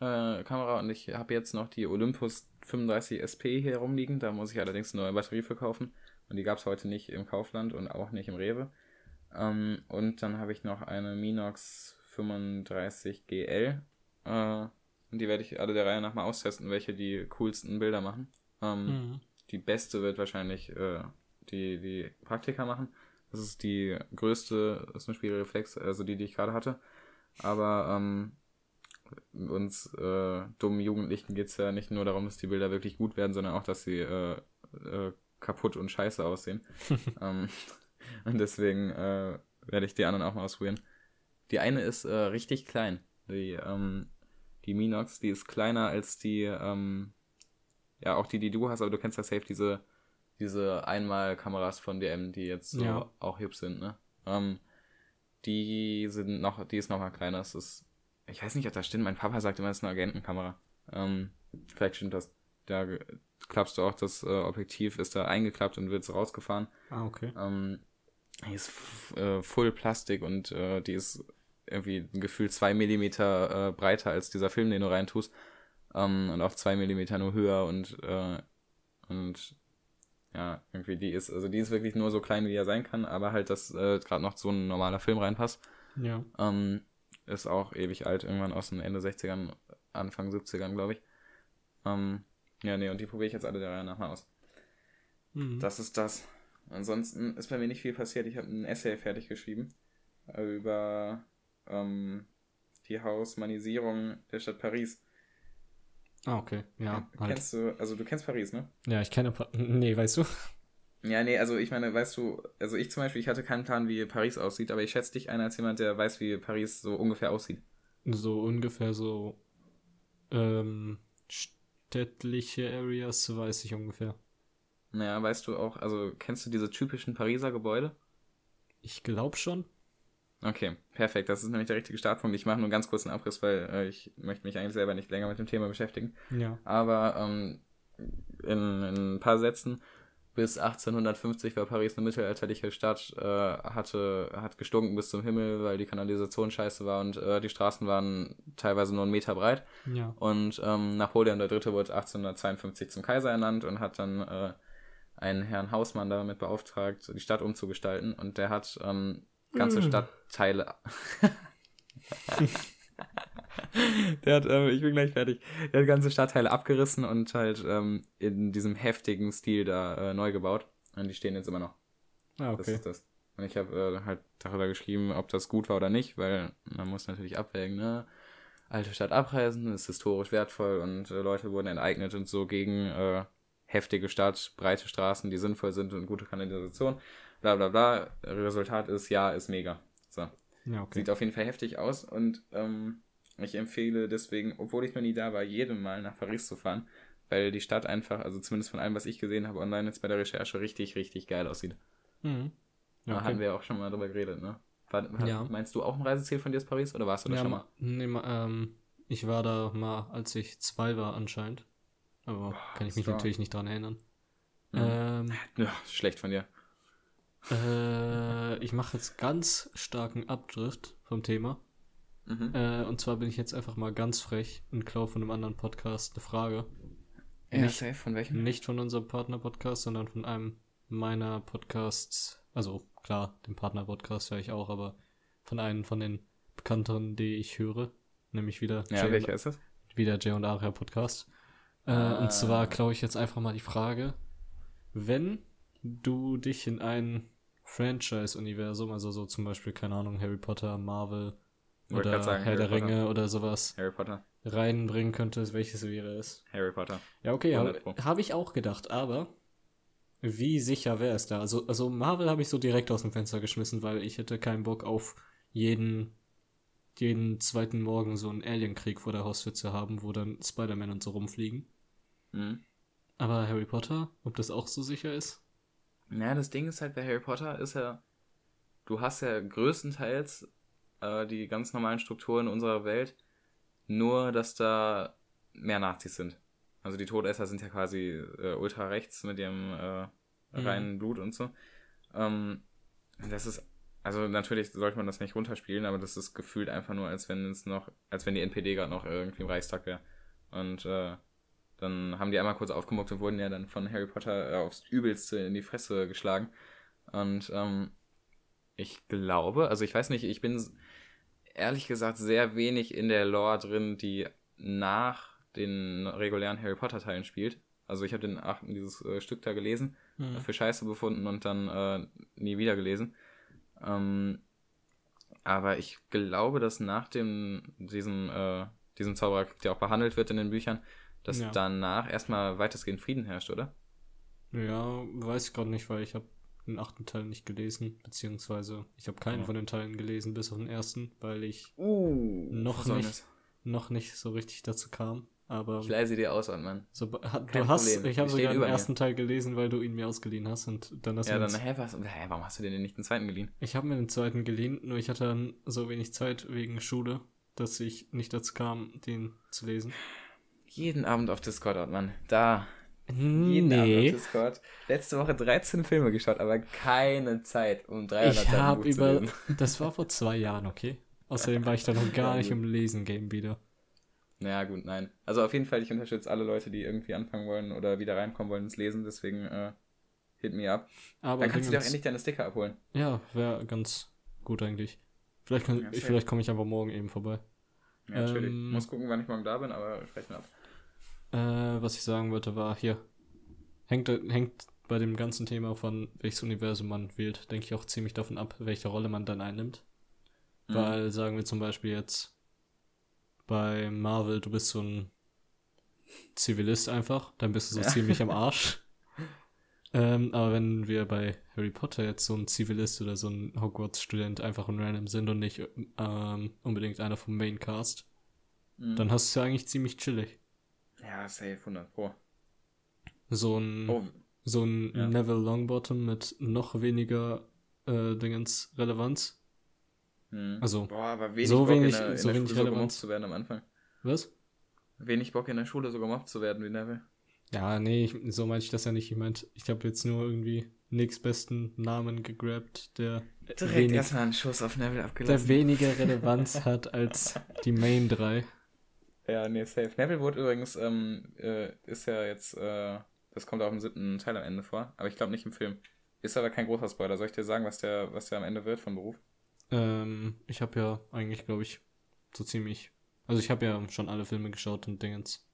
äh, Kamera und ich habe jetzt noch die Olympus 35 SP hier rumliegen, da muss ich allerdings eine neue Batterie für kaufen und die gab es heute nicht im Kaufland und auch nicht im Rewe. Ähm, und dann habe ich noch eine Minox 35 GL äh, und die werde ich alle der Reihe nach mal austesten, welche die coolsten Bilder machen. Ähm, Mhm. Die beste wird wahrscheinlich äh, die, die Praktika machen. Das ist die größte, das ist eine Spiegelreflex, also die, die ich gerade hatte. Aber ähm, uns äh, dummen Jugendlichen geht es ja nicht nur darum, dass die Bilder wirklich gut werden, sondern auch, dass sie äh, äh, kaputt und scheiße aussehen. ähm, und deswegen äh, werde ich die anderen auch mal ausprobieren. Die eine ist äh, richtig klein. Die, ähm, die Minox, die ist kleiner als die, ähm, ja, auch die, die du hast, aber du kennst ja safe diese, diese Einmal-Kameras von DM, die jetzt so Ja. auch hip sind, ne? Ähm, die sind noch, die ist noch mal kleiner. Das ist, ich weiß nicht, ob das stimmt. Mein Papa sagt immer, das ist eine Agentenkamera. Ähm, vielleicht stimmt das. Da klappst du auch das äh, Objektiv, ist da eingeklappt und wird rausgefahren. Ah, okay. Ähm, die ist äh, Full Plastik und äh, die ist irgendwie gefühlt zwei Millimeter äh, breiter als dieser Film, den du reintust. Ähm, und auch zwei Millimeter nur höher und, äh, und ja, irgendwie die ist, also die ist wirklich nur so klein, wie er sein kann, aber halt, dass äh, gerade noch so ein normaler Film reinpasst. Ja. Ähm, ist auch ewig alt, irgendwann aus den Ende 60ern, Anfang 70ern, glaube ich. Ähm, ja, nee, und die probiere ich jetzt alle der Reihe nach mal aus. Mhm. Das ist das. Ansonsten ist bei mir nicht viel passiert. Ich habe ein Essay fertig geschrieben über ähm, die Hausmanisierung der Stadt Paris. Ah, okay. Ja, halt. Kennst du, also du kennst Paris, ne? Ja, ich kenne. Pa nee, weißt du? Ja, nee, also ich meine, weißt du, also ich zum Beispiel, ich hatte keinen Plan, wie Paris aussieht, aber ich schätze dich ein als jemand, der weiß, wie Paris so ungefähr aussieht. So ungefähr so ähm, städtliche Areas weiß ich ungefähr. Naja, weißt du auch, also kennst du diese typischen Pariser Gebäude? Ich glaube schon. Okay, perfekt. Das ist nämlich der richtige Startpunkt. Ich mache nur einen ganz kurzen Abriss, weil äh, ich möchte mich eigentlich selber nicht länger mit dem Thema beschäftigen. Ja. Aber ähm, in, in ein paar Sätzen, bis 1850 war Paris eine mittelalterliche Stadt, äh, hatte, hat gestunken bis zum Himmel, weil die Kanalisation scheiße war und äh, die Straßen waren teilweise nur einen Meter breit. Ja. Und ähm, Napoleon III. wurde 1852 zum Kaiser ernannt und hat dann äh, einen Herrn Hausmann damit beauftragt, die Stadt umzugestalten. Und der hat ähm, ganze Mm. Stadtteile. der hat, ähm, ich bin gleich fertig. Der hat ganze Stadtteile abgerissen und halt ähm, in diesem heftigen Stil da äh, neu gebaut. Und die stehen jetzt immer noch. Ah, Das okay. ist das. Und ich habe äh, halt darüber geschrieben, ob das gut war oder nicht, weil man muss natürlich abwägen, ne? Alte Stadt abreißen, ist historisch wertvoll und äh, Leute wurden enteignet und so gegen äh, heftige Stadt, breite Straßen, die sinnvoll sind und gute Kanalisation, bla bla bla. Resultat ist, ja, ist mega. So. Ja, okay. Sieht auf jeden Fall heftig aus und ähm, ich empfehle deswegen, obwohl ich noch nie da war, jedem Mal nach Paris zu fahren, weil die Stadt einfach, also zumindest von allem, was ich gesehen habe online jetzt bei der Recherche, richtig, richtig geil aussieht. Mhm. Da Ja, okay. wir auch schon mal drüber geredet, ne? War, war, Ja. Meinst du auch ein Reiseziel von dir ist Paris oder warst du da Ja, schon mal? nee, ähm, ich war da mal, als ich zwei war anscheinend. Aber kann ich mich strong. natürlich nicht dran erinnern. Mhm. Ähm, Ja, schlecht von dir. Äh, ich mache jetzt ganz starken Abdrift vom Thema. Mhm. Äh, und zwar bin ich jetzt einfach mal ganz frech und klaue von einem anderen Podcast eine Frage. ja, nicht- safe, von welchem? Nicht von unserem Partner-Podcast, sondern von einem meiner Podcasts. Also klar, den Partner-Podcast höre ich auch, aber von einem von den bekannteren, die ich höre. Nämlich wieder Ja, Jay- welcher ist das? wieder Jay und Aria Podcast. Äh, Ah. Und zwar klaue ich jetzt einfach mal die Frage, wenn du dich in ein Franchise-Universum, also so zum Beispiel, keine Ahnung, Harry Potter, Marvel Wollte oder sagen, Herr Harry der Potter. Ringe oder sowas Harry Potter. reinbringen könntest, welches wäre es? Harry Potter. Ja, okay, habe 100 Pro. hab ich auch gedacht, aber wie sicher wäre es da? Also, also Marvel habe ich so direkt aus dem Fenster geschmissen, weil ich hätte keinen Bock auf jeden, jeden zweiten Morgen so einen Alienkrieg vor der Haustür zu haben, wo dann Spider-Man und so rumfliegen. Mhm. Aber Harry Potter, ob das auch so sicher ist? Ja, das Ding ist halt bei Harry Potter ist ja, du hast ja größtenteils äh, die ganz normalen Strukturen unserer Welt, nur dass da mehr Nazis sind. Also die Todesser sind ja quasi äh, ultra rechts mit ihrem äh, reinen Blut und so. Ähm, das ist, also natürlich sollte man das nicht runterspielen, aber das ist gefühlt einfach nur, als wenn es noch, als wenn die NPD gerade noch irgendwie im Reichstag wäre. Und äh, dann haben die einmal kurz aufgemuckt und wurden ja dann von Harry Potter äh, aufs Übelste in die Fresse geschlagen. Und ähm, ich glaube, also ich weiß nicht, ich bin ehrlich gesagt sehr wenig in der Lore drin, die nach den regulären Harry Potter Teilen spielt. Also ich habe den achten dieses äh, Stück da gelesen, Hm. für Scheiße befunden und dann äh, nie wieder gelesen. Ähm, aber ich glaube, dass nach dem diesem äh, diesem Zauberer, der auch behandelt wird in den Büchern, dass Ja. danach erstmal weitestgehend Frieden herrscht, oder? Ja, weiß ich gerade nicht, weil ich habe den achten Teil nicht gelesen, beziehungsweise ich habe keinen Ja. von den Teilen gelesen, bis auf den ersten, weil ich Uh, Noch Versäumnis. noch nicht so richtig dazu kam. Aber Ich leise dir aus, Mann. so, Kein du hast, Problem. ich habe sogar den über mir. ersten Teil gelesen, weil du ihn mir ausgeliehen hast und dann hast Ja, du dann, uns, hä, was, hä, warum hast du dir denn nicht den zweiten geliehen? Ich habe mir den zweiten geliehen, nur ich hatte dann so wenig Zeit wegen Schule, dass ich nicht dazu kam, den zu lesen. Jeden Abend auf Discord, Mann. Da. Jeden Abend auf Discord. Letzte Woche 13 Filme geschaut, aber keine Zeit, um 300 Ich habe über. Das war vor zwei Jahren, okay? Außerdem war ich da noch gar Ja, nicht im Lesen-Game wieder. Naja, gut, nein. Also auf jeden Fall, ich unterstütze alle Leute, die irgendwie anfangen wollen oder wieder reinkommen wollen ins Lesen, deswegen äh, hit me up. Aber Dann kannst du dir auch endlich deine Sticker abholen. Ja, wäre ganz gut eigentlich. Vielleicht, kann, Ja, vielleicht komme ich einfach morgen eben vorbei. Ja, natürlich. Ähm, Muss gucken, wann ich morgen da bin, aber sprechen ab. Äh, was ich sagen wollte, war hier. Hängt, hängt bei dem ganzen Thema von welches Universum man wählt, denke ich auch ziemlich davon ab, welche Rolle man dann einnimmt. Mhm. Weil, sagen wir zum Beispiel jetzt bei Marvel, du bist so ein Zivilist einfach, dann bist du so Ja. ziemlich am Arsch. Ähm, aber wenn wir bei Harry Potter jetzt so ein Zivilist oder so ein Hogwarts-Student einfach ein random sind und nicht ähm, unbedingt einer vom Maincast, Mhm. dann hast du ja eigentlich ziemlich chillig. Ja, safe, 100 Pro. So ein Oh, So ein Ja. Neville Longbottom mit noch weniger äh, Dingens Relevanz. hm. Also, Boah, aber wenig so Bock wenig- in der, in so der wenig Schule so Relevanz. gemobbt zu werden am Anfang. was? Wenig Bock in der Schule so gemobbt zu werden wie Neville. Ja, nee, ich, so meinte ich das ja nicht. Ich meinte, ich habe jetzt nur irgendwie nächstbesten Namen gegrabt, der Direkt wenig, erstmal einen Schuss auf Neville abgelassen. der weniger Relevanz hat als die Main 3. Ja, nee, safe. Neville wurde übrigens, ähm, äh, ist ja jetzt, äh, das kommt auch im siebten Teil am Ende vor, aber ich glaube nicht im Film. Ist aber kein großer Spoiler. Soll ich dir sagen, was der, was der am Ende wird von Beruf? Ähm, ich habe ja eigentlich, glaube ich, so ziemlich. Also ich habe ja schon alle Filme geschaut und Dingens.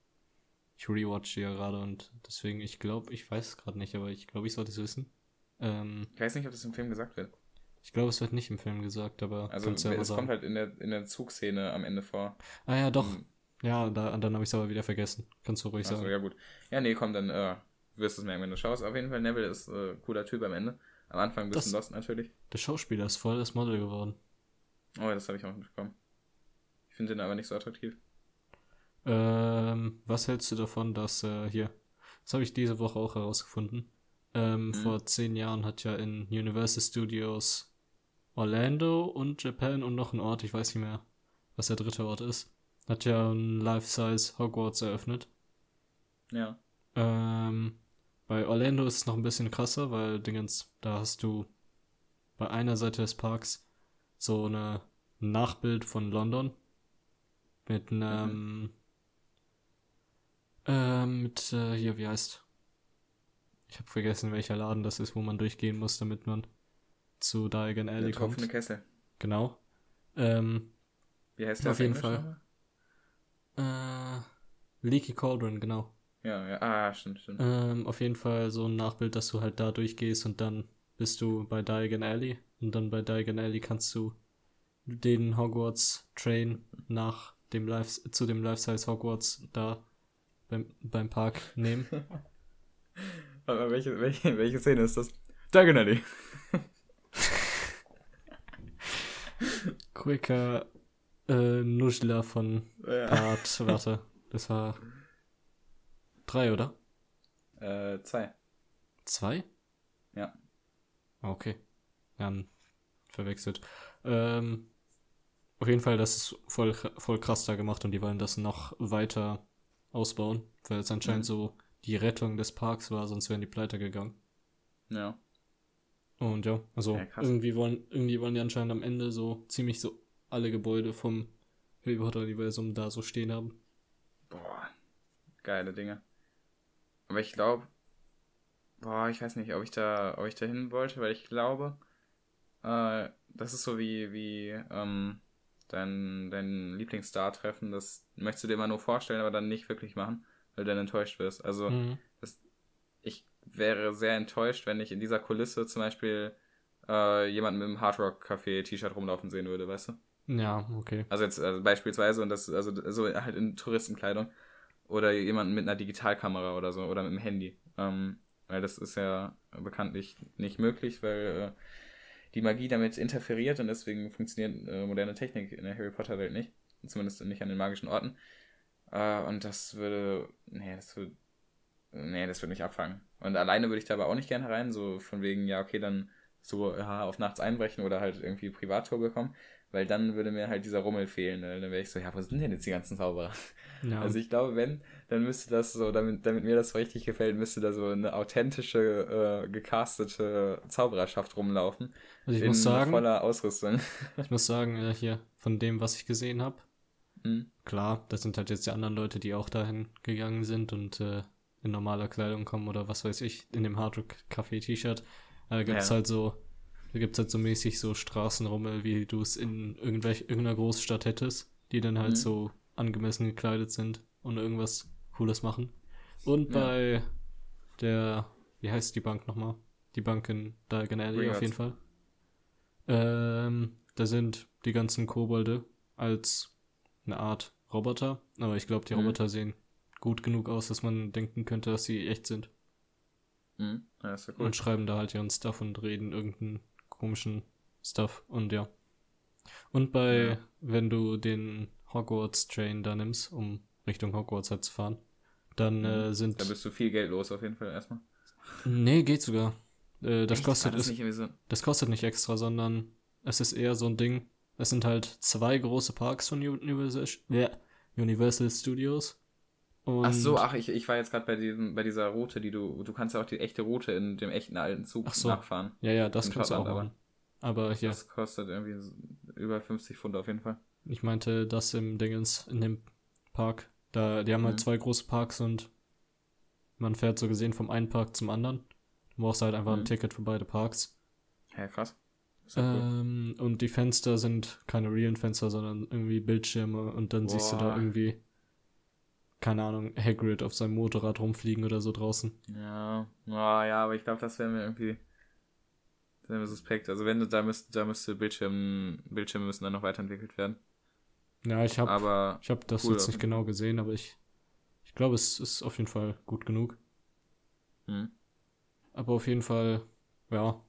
Ich rewatch die ja gerade und deswegen, ich glaube, ich weiß es gerade nicht, aber ich glaube, ich sollte es wissen. Ähm, Ich weiß nicht, ob das im Film gesagt wird. ich glaube, es wird nicht im Film gesagt, aber Also ja es aber kommt sagen. halt in der, in der Zugszene am Ende vor. Ah ja, doch. Hm, Ja, da, dann habe ich es aber wieder vergessen. Kannst du ruhig Achso, sagen. ja gut. Ja, nee, komm, dann äh, wirst du es merken, wenn du schaust. Auf jeden Fall, Neville ist äh, cooler Typ am Ende. Am Anfang ein bisschen Das- lost natürlich. Der Schauspieler ist voll das Model geworden. Oh, das habe ich auch nicht mitbekommen. Ich finde den aber nicht so attraktiv. Ähm, was hältst du davon, dass äh, hier, das habe ich diese Woche auch herausgefunden. Ähm, Mhm. Vor zehn Jahren hat ja in Universal Studios Orlando und Japan und noch ein Ort, ich weiß nicht mehr, was der dritte Ort ist, hat ja ein Life-Size Hogwarts eröffnet. Ja. Ähm, bei Orlando ist es noch ein bisschen krasser, weil Dingens, da hast du bei einer Seite des Parks so eine ein Nachbild von London mit einem ähm, mit äh, hier wie heißt ich habe vergessen welcher Laden das ist, wo man durchgehen muss, damit man zu Diagon Der Alley kommt. tropfende Kessel. Genau. Ähm, Wie heißt der Auf jeden Englisch Fall. Äh, Leaky Cauldron, genau. Ja, ja. Ah, stimmt, stimmt. Ähm, auf jeden Fall so ein Nachbild, dass du halt da durchgehst und dann bist du bei Diagon Alley und dann bei Diagon Alley kannst du den Hogwarts Train nach dem Life zu dem Life-Size Hogwarts da beim, beim Park nehmen. Aber welche, welche, welche Szene ist das? Diagonally. Quicker äh, Nuschler von Ja. Part, warte, das war drei, oder? Äh, zwei. Zwei? Ja. Okay. Dann verwechselt. Ähm, auf jeden Fall, das ist voll, voll krass da gemacht und die wollen das noch weiter ausbauen, weil es anscheinend Mhm. so die Rettung des Parks war, sonst wären die pleite gegangen. Ja. Und ja, also Ja, irgendwie wollen, irgendwie wollen die anscheinend am Ende so ziemlich so alle Gebäude vom Harry Potter Universum da so stehen haben. Boah. Geile Dinge. Aber ich glaube, boah, ich weiß nicht, ob ich da, ob ich da hin wollte, weil ich glaube, äh, das ist so wie, wie, ähm, dein, dein Lieblingsstar-Treffen, das möchtest du dir immer nur vorstellen, aber dann nicht wirklich machen, weil du dann enttäuscht wirst. Also, Mhm. ich wäre sehr enttäuscht, wenn ich in dieser Kulisse zum Beispiel äh, jemanden mit einem Hard Rock Café T-Shirt rumlaufen sehen würde, weißt du? Ja, okay. Also jetzt also beispielsweise und das also so halt in Touristenkleidung oder jemanden mit einer Digitalkamera oder so oder mit dem Handy, ähm, weil das ist ja bekanntlich nicht möglich, weil äh, die Magie damit interferiert und deswegen funktioniert äh, moderne Technik in der Harry Potter Welt nicht, zumindest nicht an den magischen Orten. Äh, und das würde, nee, das würde, nee, das würde mich abfangen. Und alleine würde ich da aber auch nicht gerne rein, so von wegen, ja, okay, dann so ja, auf nachts einbrechen oder halt irgendwie Privattour bekommen, weil dann würde mir halt dieser Rummel fehlen. Ne? Dann wäre ich so, ja, wo sind denn jetzt die ganzen Zauberer? Ja. Also ich glaube, wenn, dann müsste das so, damit, damit mir das so richtig gefällt, müsste da so eine authentische, äh, gecastete Zaubererschaft rumlaufen. Also ich in muss sagen, voller Ausrüstung. ich muss sagen, äh, hier, von dem, was ich gesehen habe, Hm. klar, das sind halt jetzt die anderen Leute, die auch dahin gegangen sind und äh, in normaler Kleidung kommen oder was weiß ich, in dem Hardrock Café T-Shirt. Äh, gibt's Ja. halt so, da gibt's halt so mäßig so Straßenrummel, wie du es in irgendwelch, irgendeiner Großstadt hättest, die dann halt Mhm. so angemessen gekleidet sind und irgendwas Cooles machen. Und Ja. bei der, wie heißt die Bank nochmal? Die Bank in Diagon Alley auf jeden Fall. Ähm, da sind die ganzen Kobolde als eine Art Roboter, aber ich glaube, die Mhm. Roboter sehen gut genug aus, dass man denken könnte, dass sie echt sind. Hm. Ist ja cool. Und schreiben da halt ihren Stuff und reden irgendeinen komischen Stuff und ja. Und bei, Ja. wenn du den Hogwarts Train da nimmst, um Richtung Hogwarts halt zu fahren, dann Mhm. äh, sind. Da bist du viel Geld los auf jeden Fall erstmal. nee, geht sogar. Äh, das Echt? kostet das irgendwie so. Das kostet nicht extra, sondern es ist eher so ein Ding. Es sind halt zwei große Parks von Universal, ja, Universal Studios. Und ach so, ach, ich, ich war jetzt gerade bei, bei dieser Route, die du, du kannst ja auch die echte Route in dem echten alten Zug so. nachfahren. Ja, ja, das kannst du auch machen. Aber hier. Das kostet irgendwie über 50 Pfund auf jeden Fall. Ich meinte das im Dingens, in dem Park. Da, die haben halt mhm. zwei große Parks und man fährt so gesehen vom einen Park zum anderen. Du brauchst halt einfach mhm. ein Ticket für beide Parks. Ja, krass. Ähm, cool. Und die Fenster sind keine realen Fenster, sondern irgendwie Bildschirme und dann Boah. siehst du da irgendwie, keine Ahnung, Hagrid auf seinem Motorrad rumfliegen oder so draußen. Ja, oh, ja, aber ich glaube, das wäre mir irgendwie sehr mir suspekt. Also wenn du da müsst, da müsste Bildschirm, Bildschirme müssen dann noch weiterentwickelt werden. Ja, ich habe ich habe das cool jetzt nicht genau gesehen, aber ich ich glaube, es ist auf jeden Fall gut genug. Hm. Aber auf jeden Fall, ja,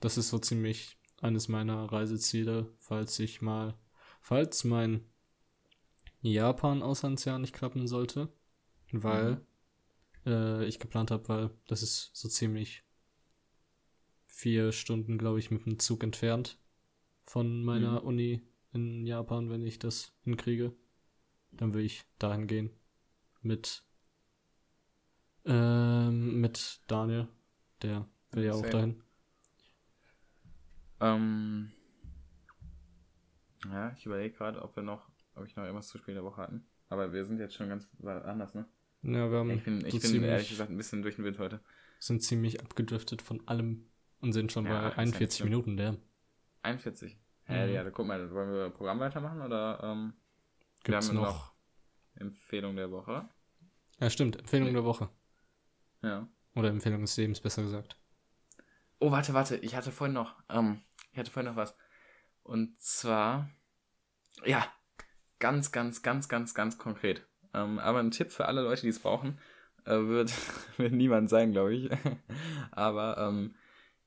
das ist so ziemlich eines meiner Reiseziele, falls ich mal, falls mein Japan-Auslandsjahr nicht klappen sollte, weil mhm. äh, ich geplant habe, weil das ist so ziemlich vier Stunden, glaube ich, mit dem Zug entfernt von meiner mhm. Uni in Japan, wenn ich das hinkriege. Dann will ich dahin gehen mit ähm, mit Daniel, der will ja auch dahin. Ähm, ja, ich überlege gerade, ob wir noch, ob ich noch irgendwas zu in der Woche hatten. Aber wir sind jetzt schon ganz anders, ne? Ja, wir haben ich bin, ich so bin ehrlich gesagt ein bisschen durch den Wind heute. Sind ziemlich abgedriftet von allem und sind schon ja, bei 41 Minuten der. 41? Hä, mhm. ja, guck mal, wollen wir Programm weitermachen oder ähm, Gibt's wir haben noch, noch Empfehlung der Woche? Ja, stimmt, Empfehlung der Woche. Ja. Oder Empfehlung des Lebens, besser gesagt. Oh, warte, warte, ich hatte vorhin noch, ähm, ich hatte vorhin noch was. Und zwar, ja, ganz, ganz, ganz, ganz, ganz konkret. Ähm, aber ein Tipp für alle Leute, die es brauchen, äh, wird, wird niemand sein, glaube ich. aber ähm,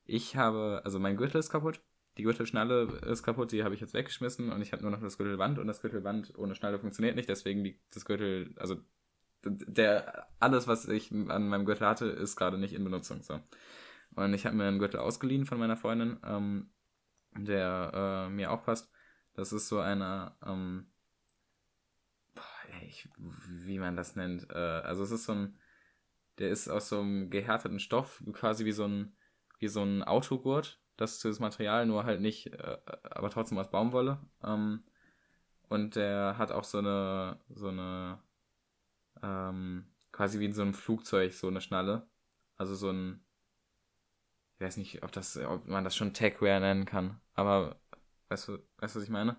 ich habe, also mein Gürtel ist kaputt. Die Gürtelschnalle ist kaputt, die habe ich jetzt weggeschmissen und ich habe nur noch das Gürtelband und das Gürtelband ohne Schnalle funktioniert nicht, deswegen liegt das Gürtel, also der alles, was ich an meinem Gürtel hatte, ist gerade nicht in Benutzung. So. Und ich habe mir einen Gürtel ausgeliehen von meiner Freundin, ähm, der äh, mir auch passt. Das ist so einer, ähm, ich, wie man das nennt. Äh, also es ist so ein, der ist aus so einem gehärteten Stoff, quasi wie so ein, wie so ein Autogurt. Das ist das Material, nur halt nicht, äh, aber trotzdem aus Baumwolle. Ähm, und der hat auch so eine, so eine, ähm, quasi wie in so einem Flugzeug, so eine Schnalle. Also so ein, ich weiß nicht, ob das, ob man das schon Techwear nennen kann, aber weißt du, weißt du, was ich meine?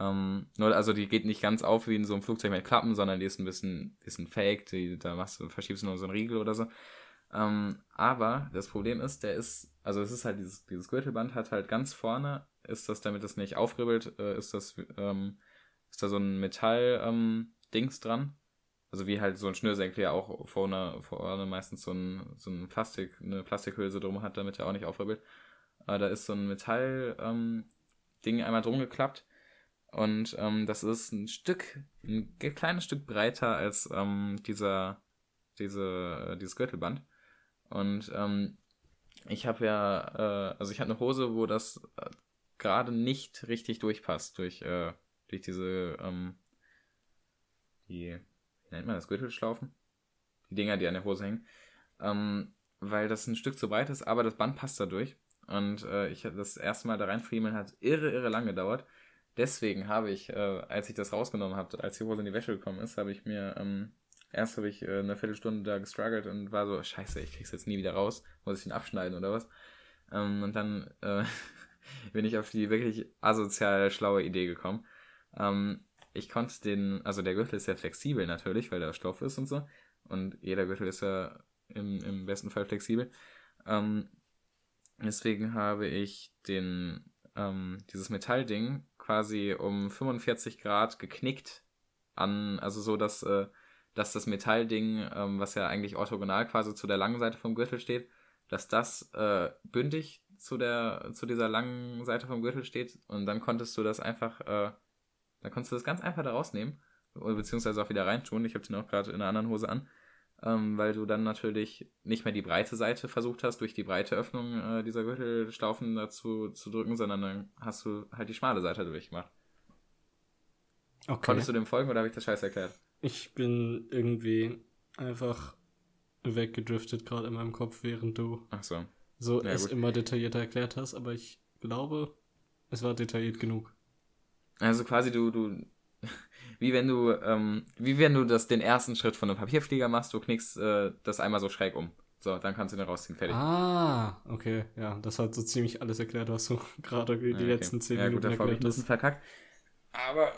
Ähm, nur, also die geht nicht ganz auf wie in so einem Flugzeug mit Klappen, sondern die ist ein bisschen, bisschen fake, die, da machst du, verschiebst du nur so einen Riegel oder so. Ähm, aber das Problem ist, der ist, also es ist halt dieses, dieses Gürtelband hat halt ganz vorne, ist das, damit es nicht aufribbelt, äh, ist das, ähm, ist da so ein Metall, ähm, dran, also wie halt so ein Schnürsenkel ja auch vorne, vorne meistens so ein, so ein Plastik, eine Plastikhülse drum hat, damit er auch nicht aufribbelt. Aber da ist so ein Metall-Ding ähm, einmal drum geklappt. Und ähm, das ist ein Stück, ein kleines Stück breiter als ähm, dieser, diese, dieses Gürtelband. Und ähm, ich habe ja, äh, also ich habe eine Hose, wo das äh, gerade nicht richtig durchpasst durch, äh, durch diese, ähm, die wie nennt man das, Gürtelschlaufen? Die Dinger, die an der Hose hängen. Ähm, weil das ein Stück zu breit ist, aber das Band passt dadurch. Und äh, ich das erste Mal da reinfriemeln hat irre, irre lang gedauert. Deswegen habe ich, äh, als ich das rausgenommen habe, als die Hose in die Wäsche gekommen ist, habe ich mir, ähm, erst habe ich äh, eine Viertelstunde da gestruggelt und war so, scheiße, ich krieg's jetzt nie wieder raus. Muss ich den abschneiden oder was? Ähm, und dann äh, bin ich auf die wirklich asozial schlaue Idee gekommen. Ähm, ich konnte den, also der Gürtel ist ja flexibel natürlich, weil der Stoff ist und so. Und jeder Gürtel ist ja im, im besten Fall flexibel. Ähm, deswegen habe ich den, ähm, dieses Metallding quasi um 45 Grad geknickt an, also so, dass, äh, dass das Metallding, ähm, was ja eigentlich orthogonal quasi zu der langen Seite vom Gürtel steht, dass das äh, bündig zu der, zu dieser langen Seite vom Gürtel steht und dann konntest du das einfach äh, da konntest du das ganz einfach da rausnehmen, beziehungsweise auch wieder reintun. Ich habe den auch gerade in einer anderen Hose an, ähm, weil du dann natürlich nicht mehr die breite Seite versucht hast, durch die breite Öffnung äh, dieser Gürtelstaufen dazu zu drücken, sondern dann hast du halt die schmale Seite durchgemacht. Okay. Konntest du dem folgen oder habe ich das scheiß erklärt? Ich bin irgendwie einfach weggedriftet gerade in meinem Kopf, während du Ach so. so ja, es gut. immer detaillierter erklärt hast, aber ich glaube, es war detailliert genug. Also quasi du, du, wie wenn du, ähm, wie wenn du das, den ersten Schritt von einem Papierflieger machst, du knickst äh, das einmal so schräg um. So, dann kannst du den rausziehen, fertig. Ah, okay, ja, das hat so ziemlich alles erklärt, was du gerade die okay. letzten zehn ja, Minuten gut, erklärt hast. verkackt. Aber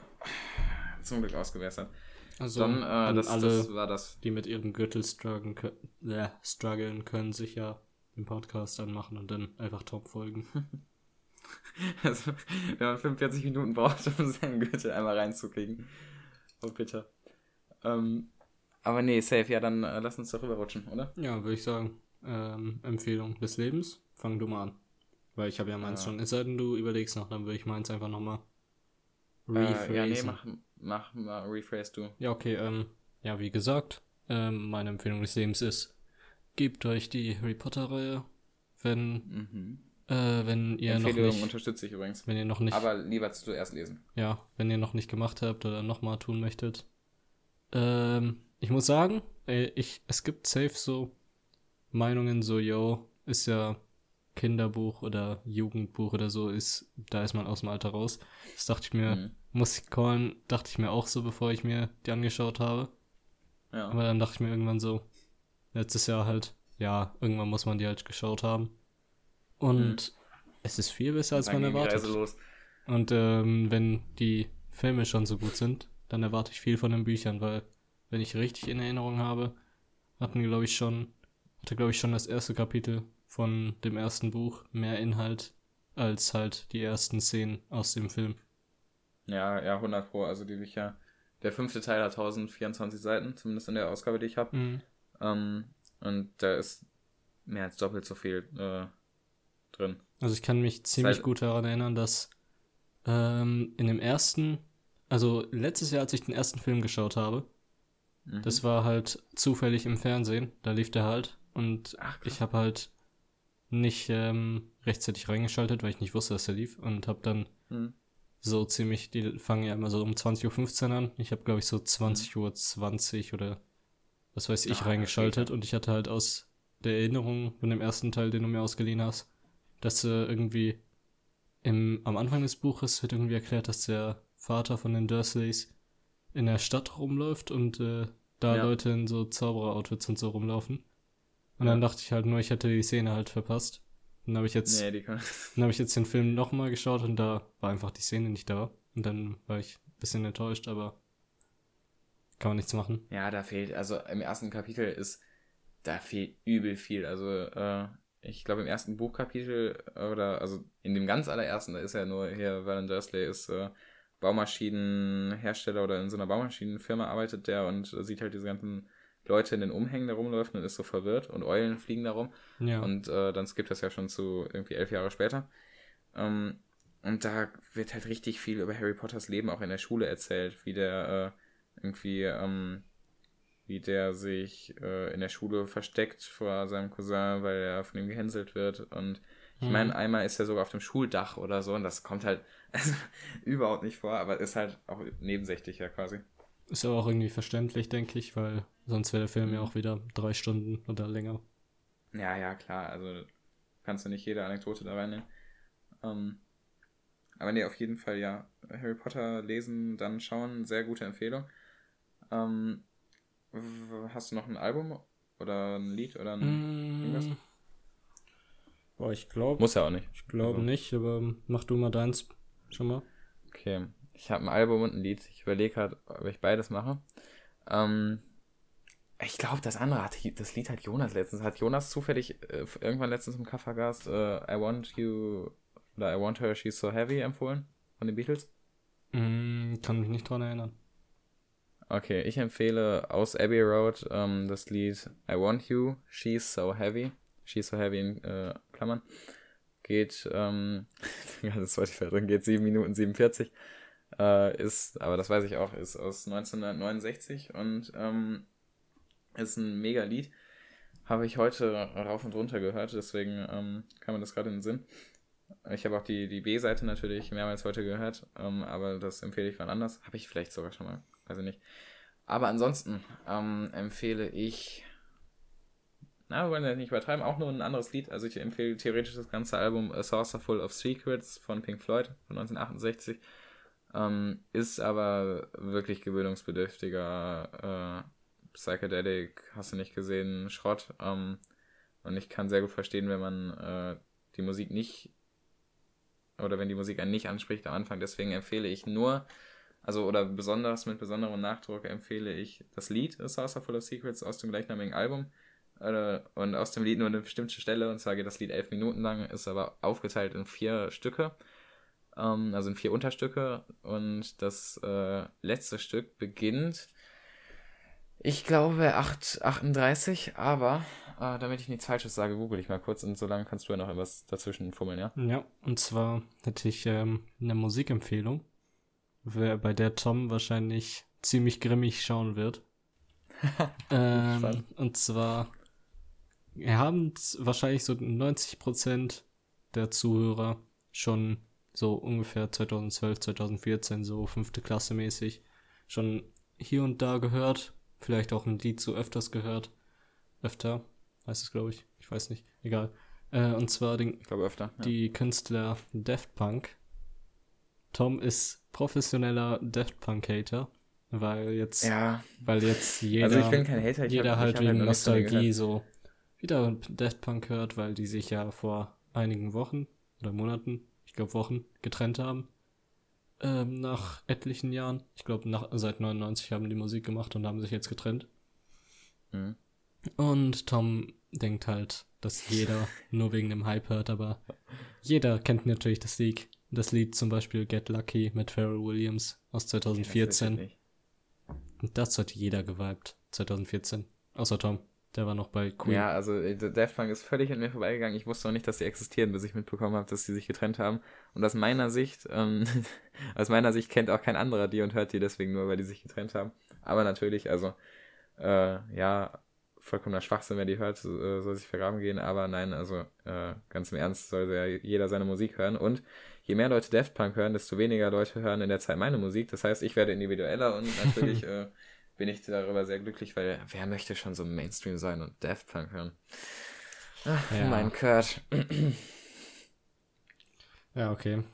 zum Glück ausgewässert. Also dann, äh, das, alle, das war das. Die mit ihrem Gürtel strugglen können, äh, strugglen können, sich ja den Podcast anmachen und dann einfach top folgen. also, wenn man 45 Minuten braucht, um seinen Gürtel einmal reinzukriegen. Oh, bitte. Ähm, aber nee, safe, ja, dann äh, lass uns doch rüberrutschen, oder? Ja, würde ich sagen. Ähm, Empfehlung des Lebens, fang du mal an. Weil ich habe ja meins ja. schon. Es sei denn, du überlegst noch, dann würde ich meins einfach nochmal rephrasen. Äh, ja, nee, mach, mach mal, rephrase du. Ja, okay, ähm, ja, wie gesagt, ähm, meine Empfehlung des Lebens ist, gebt euch die Harry Potter-Reihe, wenn, mhm. Äh, wenn ihr Empfehlung noch nicht... unterstütze ich übrigens. Wenn ihr noch nicht... Aber lieber zuerst lesen. Ja, wenn ihr noch nicht gemacht habt oder nochmal tun möchtet. Ähm, ich muss sagen, ich, es gibt safe so Meinungen so, yo, ist ja Kinderbuch oder Jugendbuch oder so, ist, da ist man aus dem Alter raus. Das dachte ich mir, mhm. muss ich callen, dachte ich mir auch so, bevor ich mir die angeschaut habe. Ja. Aber dann dachte ich mir irgendwann so, letztes Jahr halt, ja, irgendwann muss man die halt geschaut haben. Und mhm. es ist viel besser, als man erwartet. Und ähm, wenn die Filme schon so gut sind, dann erwarte ich viel von den Büchern, weil wenn ich richtig in Erinnerung habe, hatten glaube ich schon, hatte glaube ich schon das erste Kapitel von dem ersten Buch mehr Inhalt als halt die ersten Szenen aus dem Film. Ja, ja, 100 pro. Also die Bücher, der fünfte Teil hat 1024 Seiten, zumindest in der Ausgabe, die ich habe. Mhm. Ähm, und da ist mehr als doppelt so viel äh, drin. Also ich kann mich ziemlich gut daran erinnern, dass ähm, in dem ersten, also letztes Jahr, als ich den ersten Film geschaut habe, Mhm. Das war halt zufällig im Fernsehen. Da lief der halt. Und Ach, ich habe halt nicht ähm, rechtzeitig reingeschaltet, weil ich nicht wusste, dass er lief. Und habe dann mhm. so ziemlich, die fangen ja immer so um 20.15 Uhr an. Ich habe, glaube ich, so 20.20 mhm. Uhr 20 oder was weiß ich, Ach, reingeschaltet. Okay. Und ich hatte halt aus der Erinnerung von dem ersten Teil, den du mir ausgeliehen hast, dass äh, irgendwie im, am Anfang des Buches wird irgendwie erklärt, dass der Vater von den Dursleys in der Stadt rumläuft und äh, da ja. Leute in so Zauberer-Outfits und so rumlaufen. Und ja. dann dachte ich halt nur, ich hätte die Szene halt verpasst. Dann habe ich jetzt, nee, dann habe ich jetzt den Film nochmal geschaut und da war einfach die Szene nicht da. Und dann war ich ein bisschen enttäuscht, aber kann man nichts machen. Ja, da fehlt, also im ersten Kapitel ist, da fehlt übel viel. Also, äh, ich glaube im ersten Buchkapitel, oder, also in dem ganz allerersten, da ist ja nur hier, Valen Dursley ist, äh, Baumaschinenhersteller oder in so einer Baumaschinenfirma arbeitet der und sieht halt diese ganzen Leute in den Umhängen da rumläufen und ist so verwirrt und Eulen fliegen da rum. Ja. Und äh, dann skippt das ja schon zu irgendwie elf Jahre später. Ähm, und da wird halt richtig viel über Harry Potters Leben auch in der Schule erzählt, wie der äh, irgendwie, ähm, wie der sich äh, in der Schule versteckt vor seinem Cousin, weil er von ihm gehänselt wird. Und ich mhm. meine, einmal ist er sogar auf dem Schuldach oder so und das kommt halt also, überhaupt nicht vor, aber ist halt auch nebensächlich ja quasi. Ist aber auch irgendwie verständlich, denke ich, weil sonst wäre der Film ja mhm. auch wieder drei Stunden oder länger. Ja, ja, klar. Also kannst du nicht jede Anekdote da reinnehmen. Ähm, aber nee, auf jeden Fall ja. Harry Potter lesen, dann schauen, sehr gute Empfehlung. Ähm, hast du noch ein Album oder ein Lied oder ein mm. irgendwas? Boah, ich glaube. Muss ja auch nicht. Ich glaube also. nicht, aber mach du mal deins schon mal. Okay. Ich habe ein Album und ein Lied. Ich überlege halt, ob ich beides mache. Ähm, ich glaube, das andere hat, das Lied hat Jonas letztens. Hat Jonas zufällig äh, irgendwann letztens im Kaffergast äh, I Want You oder I Want Her, She's So Heavy empfohlen von den Beatles? Mm, kann mich nicht dran erinnern. Okay, ich empfehle aus Abbey Road ähm, das Lied I Want You, She's So Heavy. She's So Heavy in äh, Klammern geht, ähm, das Spotify drin geht 7 Minuten 47. Äh, ist, aber das weiß ich auch, ist aus 1969 und ähm, ist ein mega Lied. Habe ich heute rauf und runter gehört, deswegen ähm, kam mir das gerade in den Sinn. Ich habe auch die, die B-Seite natürlich mehrmals heute gehört, ähm, aber das empfehle ich wann anders. Habe ich vielleicht sogar schon mal, weiß ich nicht. Aber ansonsten ähm, empfehle ich, na, wir wollen ja nicht übertreiben, auch nur ein anderes Lied. Also ich empfehle theoretisch das ganze Album A Saucer Full of Secrets von Pink Floyd von 1968. Ähm, ist aber wirklich gewöhnungsbedürftiger äh, Psychedelic, hast du nicht gesehen, Schrott. Ähm, und ich kann sehr gut verstehen, wenn man äh, die Musik nicht oder wenn die Musik einen nicht anspricht am Anfang. Deswegen empfehle ich nur, also oder besonders mit besonderem Nachdruck empfehle ich das Lied A Saucer Full of Secrets aus dem gleichnamigen Album. Äh, und aus dem Lied nur eine bestimmte Stelle, und zwar geht das Lied elf Minuten lang, ist aber aufgeteilt in vier Stücke, ähm, also in vier Unterstücke. Und das äh, letzte Stück beginnt, ich glaube, 8, 38, aber äh, damit ich nichts Falsches sage, google ich mal kurz und solange kannst du ja noch etwas dazwischen fummeln, ja? Ja, und zwar hätte ich ähm, eine Musikempfehlung, bei der Tom wahrscheinlich ziemlich grimmig schauen wird. ähm, und zwar haben wahrscheinlich so 90% der Zuhörer schon so ungefähr 2012, 2014, so fünfte Klasse mäßig, schon hier und da gehört. Vielleicht auch ein Lied so öfters gehört. Öfter heißt es, glaube ich. Ich weiß nicht. Egal. Äh, und zwar den, ich glaube öfter, ja. die Künstler Daft Punk. Tom ist professioneller Daft Punk-Hater, weil jetzt, ja. weil jetzt jeder, also ich bin kein Hater, ich jeder hab, halt wegen halt Nostalgie so wieder Daft Punk hört, weil die sich ja vor einigen Wochen oder Monaten, ich glaube Wochen, getrennt haben. Ähm, nach etlichen Jahren. Ich glaube, seit 99 haben die Musik gemacht und haben sich jetzt getrennt. Mhm. Und Tom denkt halt, dass jeder nur wegen dem Hype hört, aber jeder kennt natürlich das Lied. Das Lied zum Beispiel Get Lucky mit Pharrell Williams aus 2014. Ja, das und das hat jeder geweibt, 2014. Außer Tom. Der war noch bei Queen. Ja, also äh, Daft Punk ist völlig an mir vorbeigegangen. Ich wusste auch nicht, dass sie existieren, bis ich mitbekommen habe, dass sie sich getrennt haben. Und aus meiner Sicht, ähm, aus meiner Sicht kennt auch kein anderer die und hört die deswegen nur, weil die sich getrennt haben. Aber natürlich, also äh, ja, vollkommener Schwachsinn, wer die hört, äh, soll sich vergraben gehen. Aber nein, also äh, ganz im Ernst soll ja jeder seine Musik hören. Und je mehr Leute Daft Punk hören, desto weniger Leute hören in der Zeit meine Musik. Das heißt, ich werde individueller und natürlich äh, bin ich darüber sehr glücklich, weil wer möchte schon so Mainstream sein und Daft Punk hören? Ach, ja. mein Kurt. ja, okay.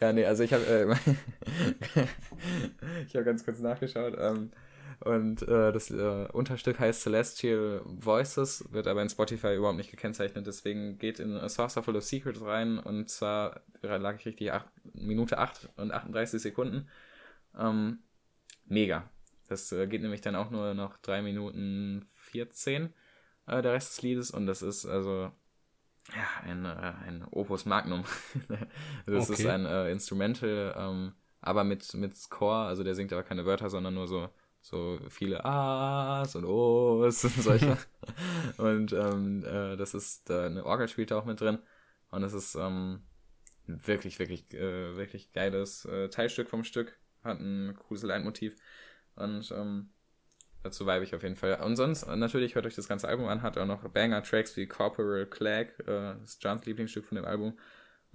Ja, nee, also ich habe äh, ich habe ganz kurz nachgeschaut ähm, und äh, das äh, Unterstück heißt Celestial Voices, wird aber in Spotify überhaupt nicht gekennzeichnet, deswegen geht in A Saucer Full of Secrets rein und zwar lag ich richtig 8, Minute 8 und 38 Sekunden. Ähm, mega. Das äh, geht nämlich dann auch nur noch 3 Minuten 14, äh, der Rest des Liedes. Und das ist also ja, ein, äh, ein Opus Magnum. das okay. ist ein äh, Instrumental, ähm, aber mit, mit Score. Also der singt aber keine Wörter, sondern nur so, so viele A's und O's und solche. und ähm, äh, das ist, äh, eine Orgel spielt da auch mit drin. Und es ist ähm, wirklich, wirklich, äh, wirklich geiles äh, Teilstück vom Stück. Hat ein cooles Leitmotiv. Und ähm, dazu weibe ich auf jeden Fall. Und sonst, natürlich hört euch das ganze Album an, hat auch noch Banger-Tracks wie Corporal Clag, äh, das ist Johns Lieblingsstück von dem Album.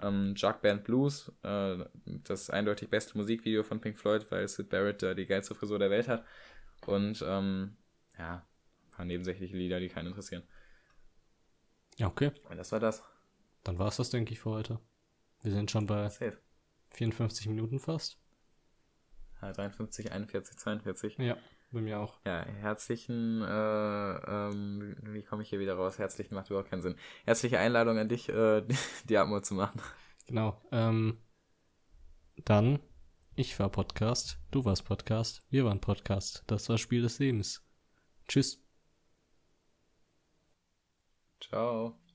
Ähm, Jug Band Blues, äh, das eindeutig beste Musikvideo von Pink Floyd, weil Sid Barrett äh, die geilste Frisur der Welt hat. Und ähm, ja, ein paar nebensächliche Lieder, die keinen interessieren. Ja, okay. Und das war das. Dann war es das, denke ich, für heute. Wir sind schon bei Safe. 54 Minuten fast. 53, 41, 42. Ja, bei mir auch. Ja, herzlichen, äh, ähm, wie komme ich hier wieder raus? Herzlichen macht überhaupt keinen Sinn. Herzliche Einladung an dich, äh, die Atmo zu machen. Genau. Ähm, dann, ich war Podcast, du warst Podcast, wir waren Podcast. Das war Spiel des Lebens. Tschüss. Ciao.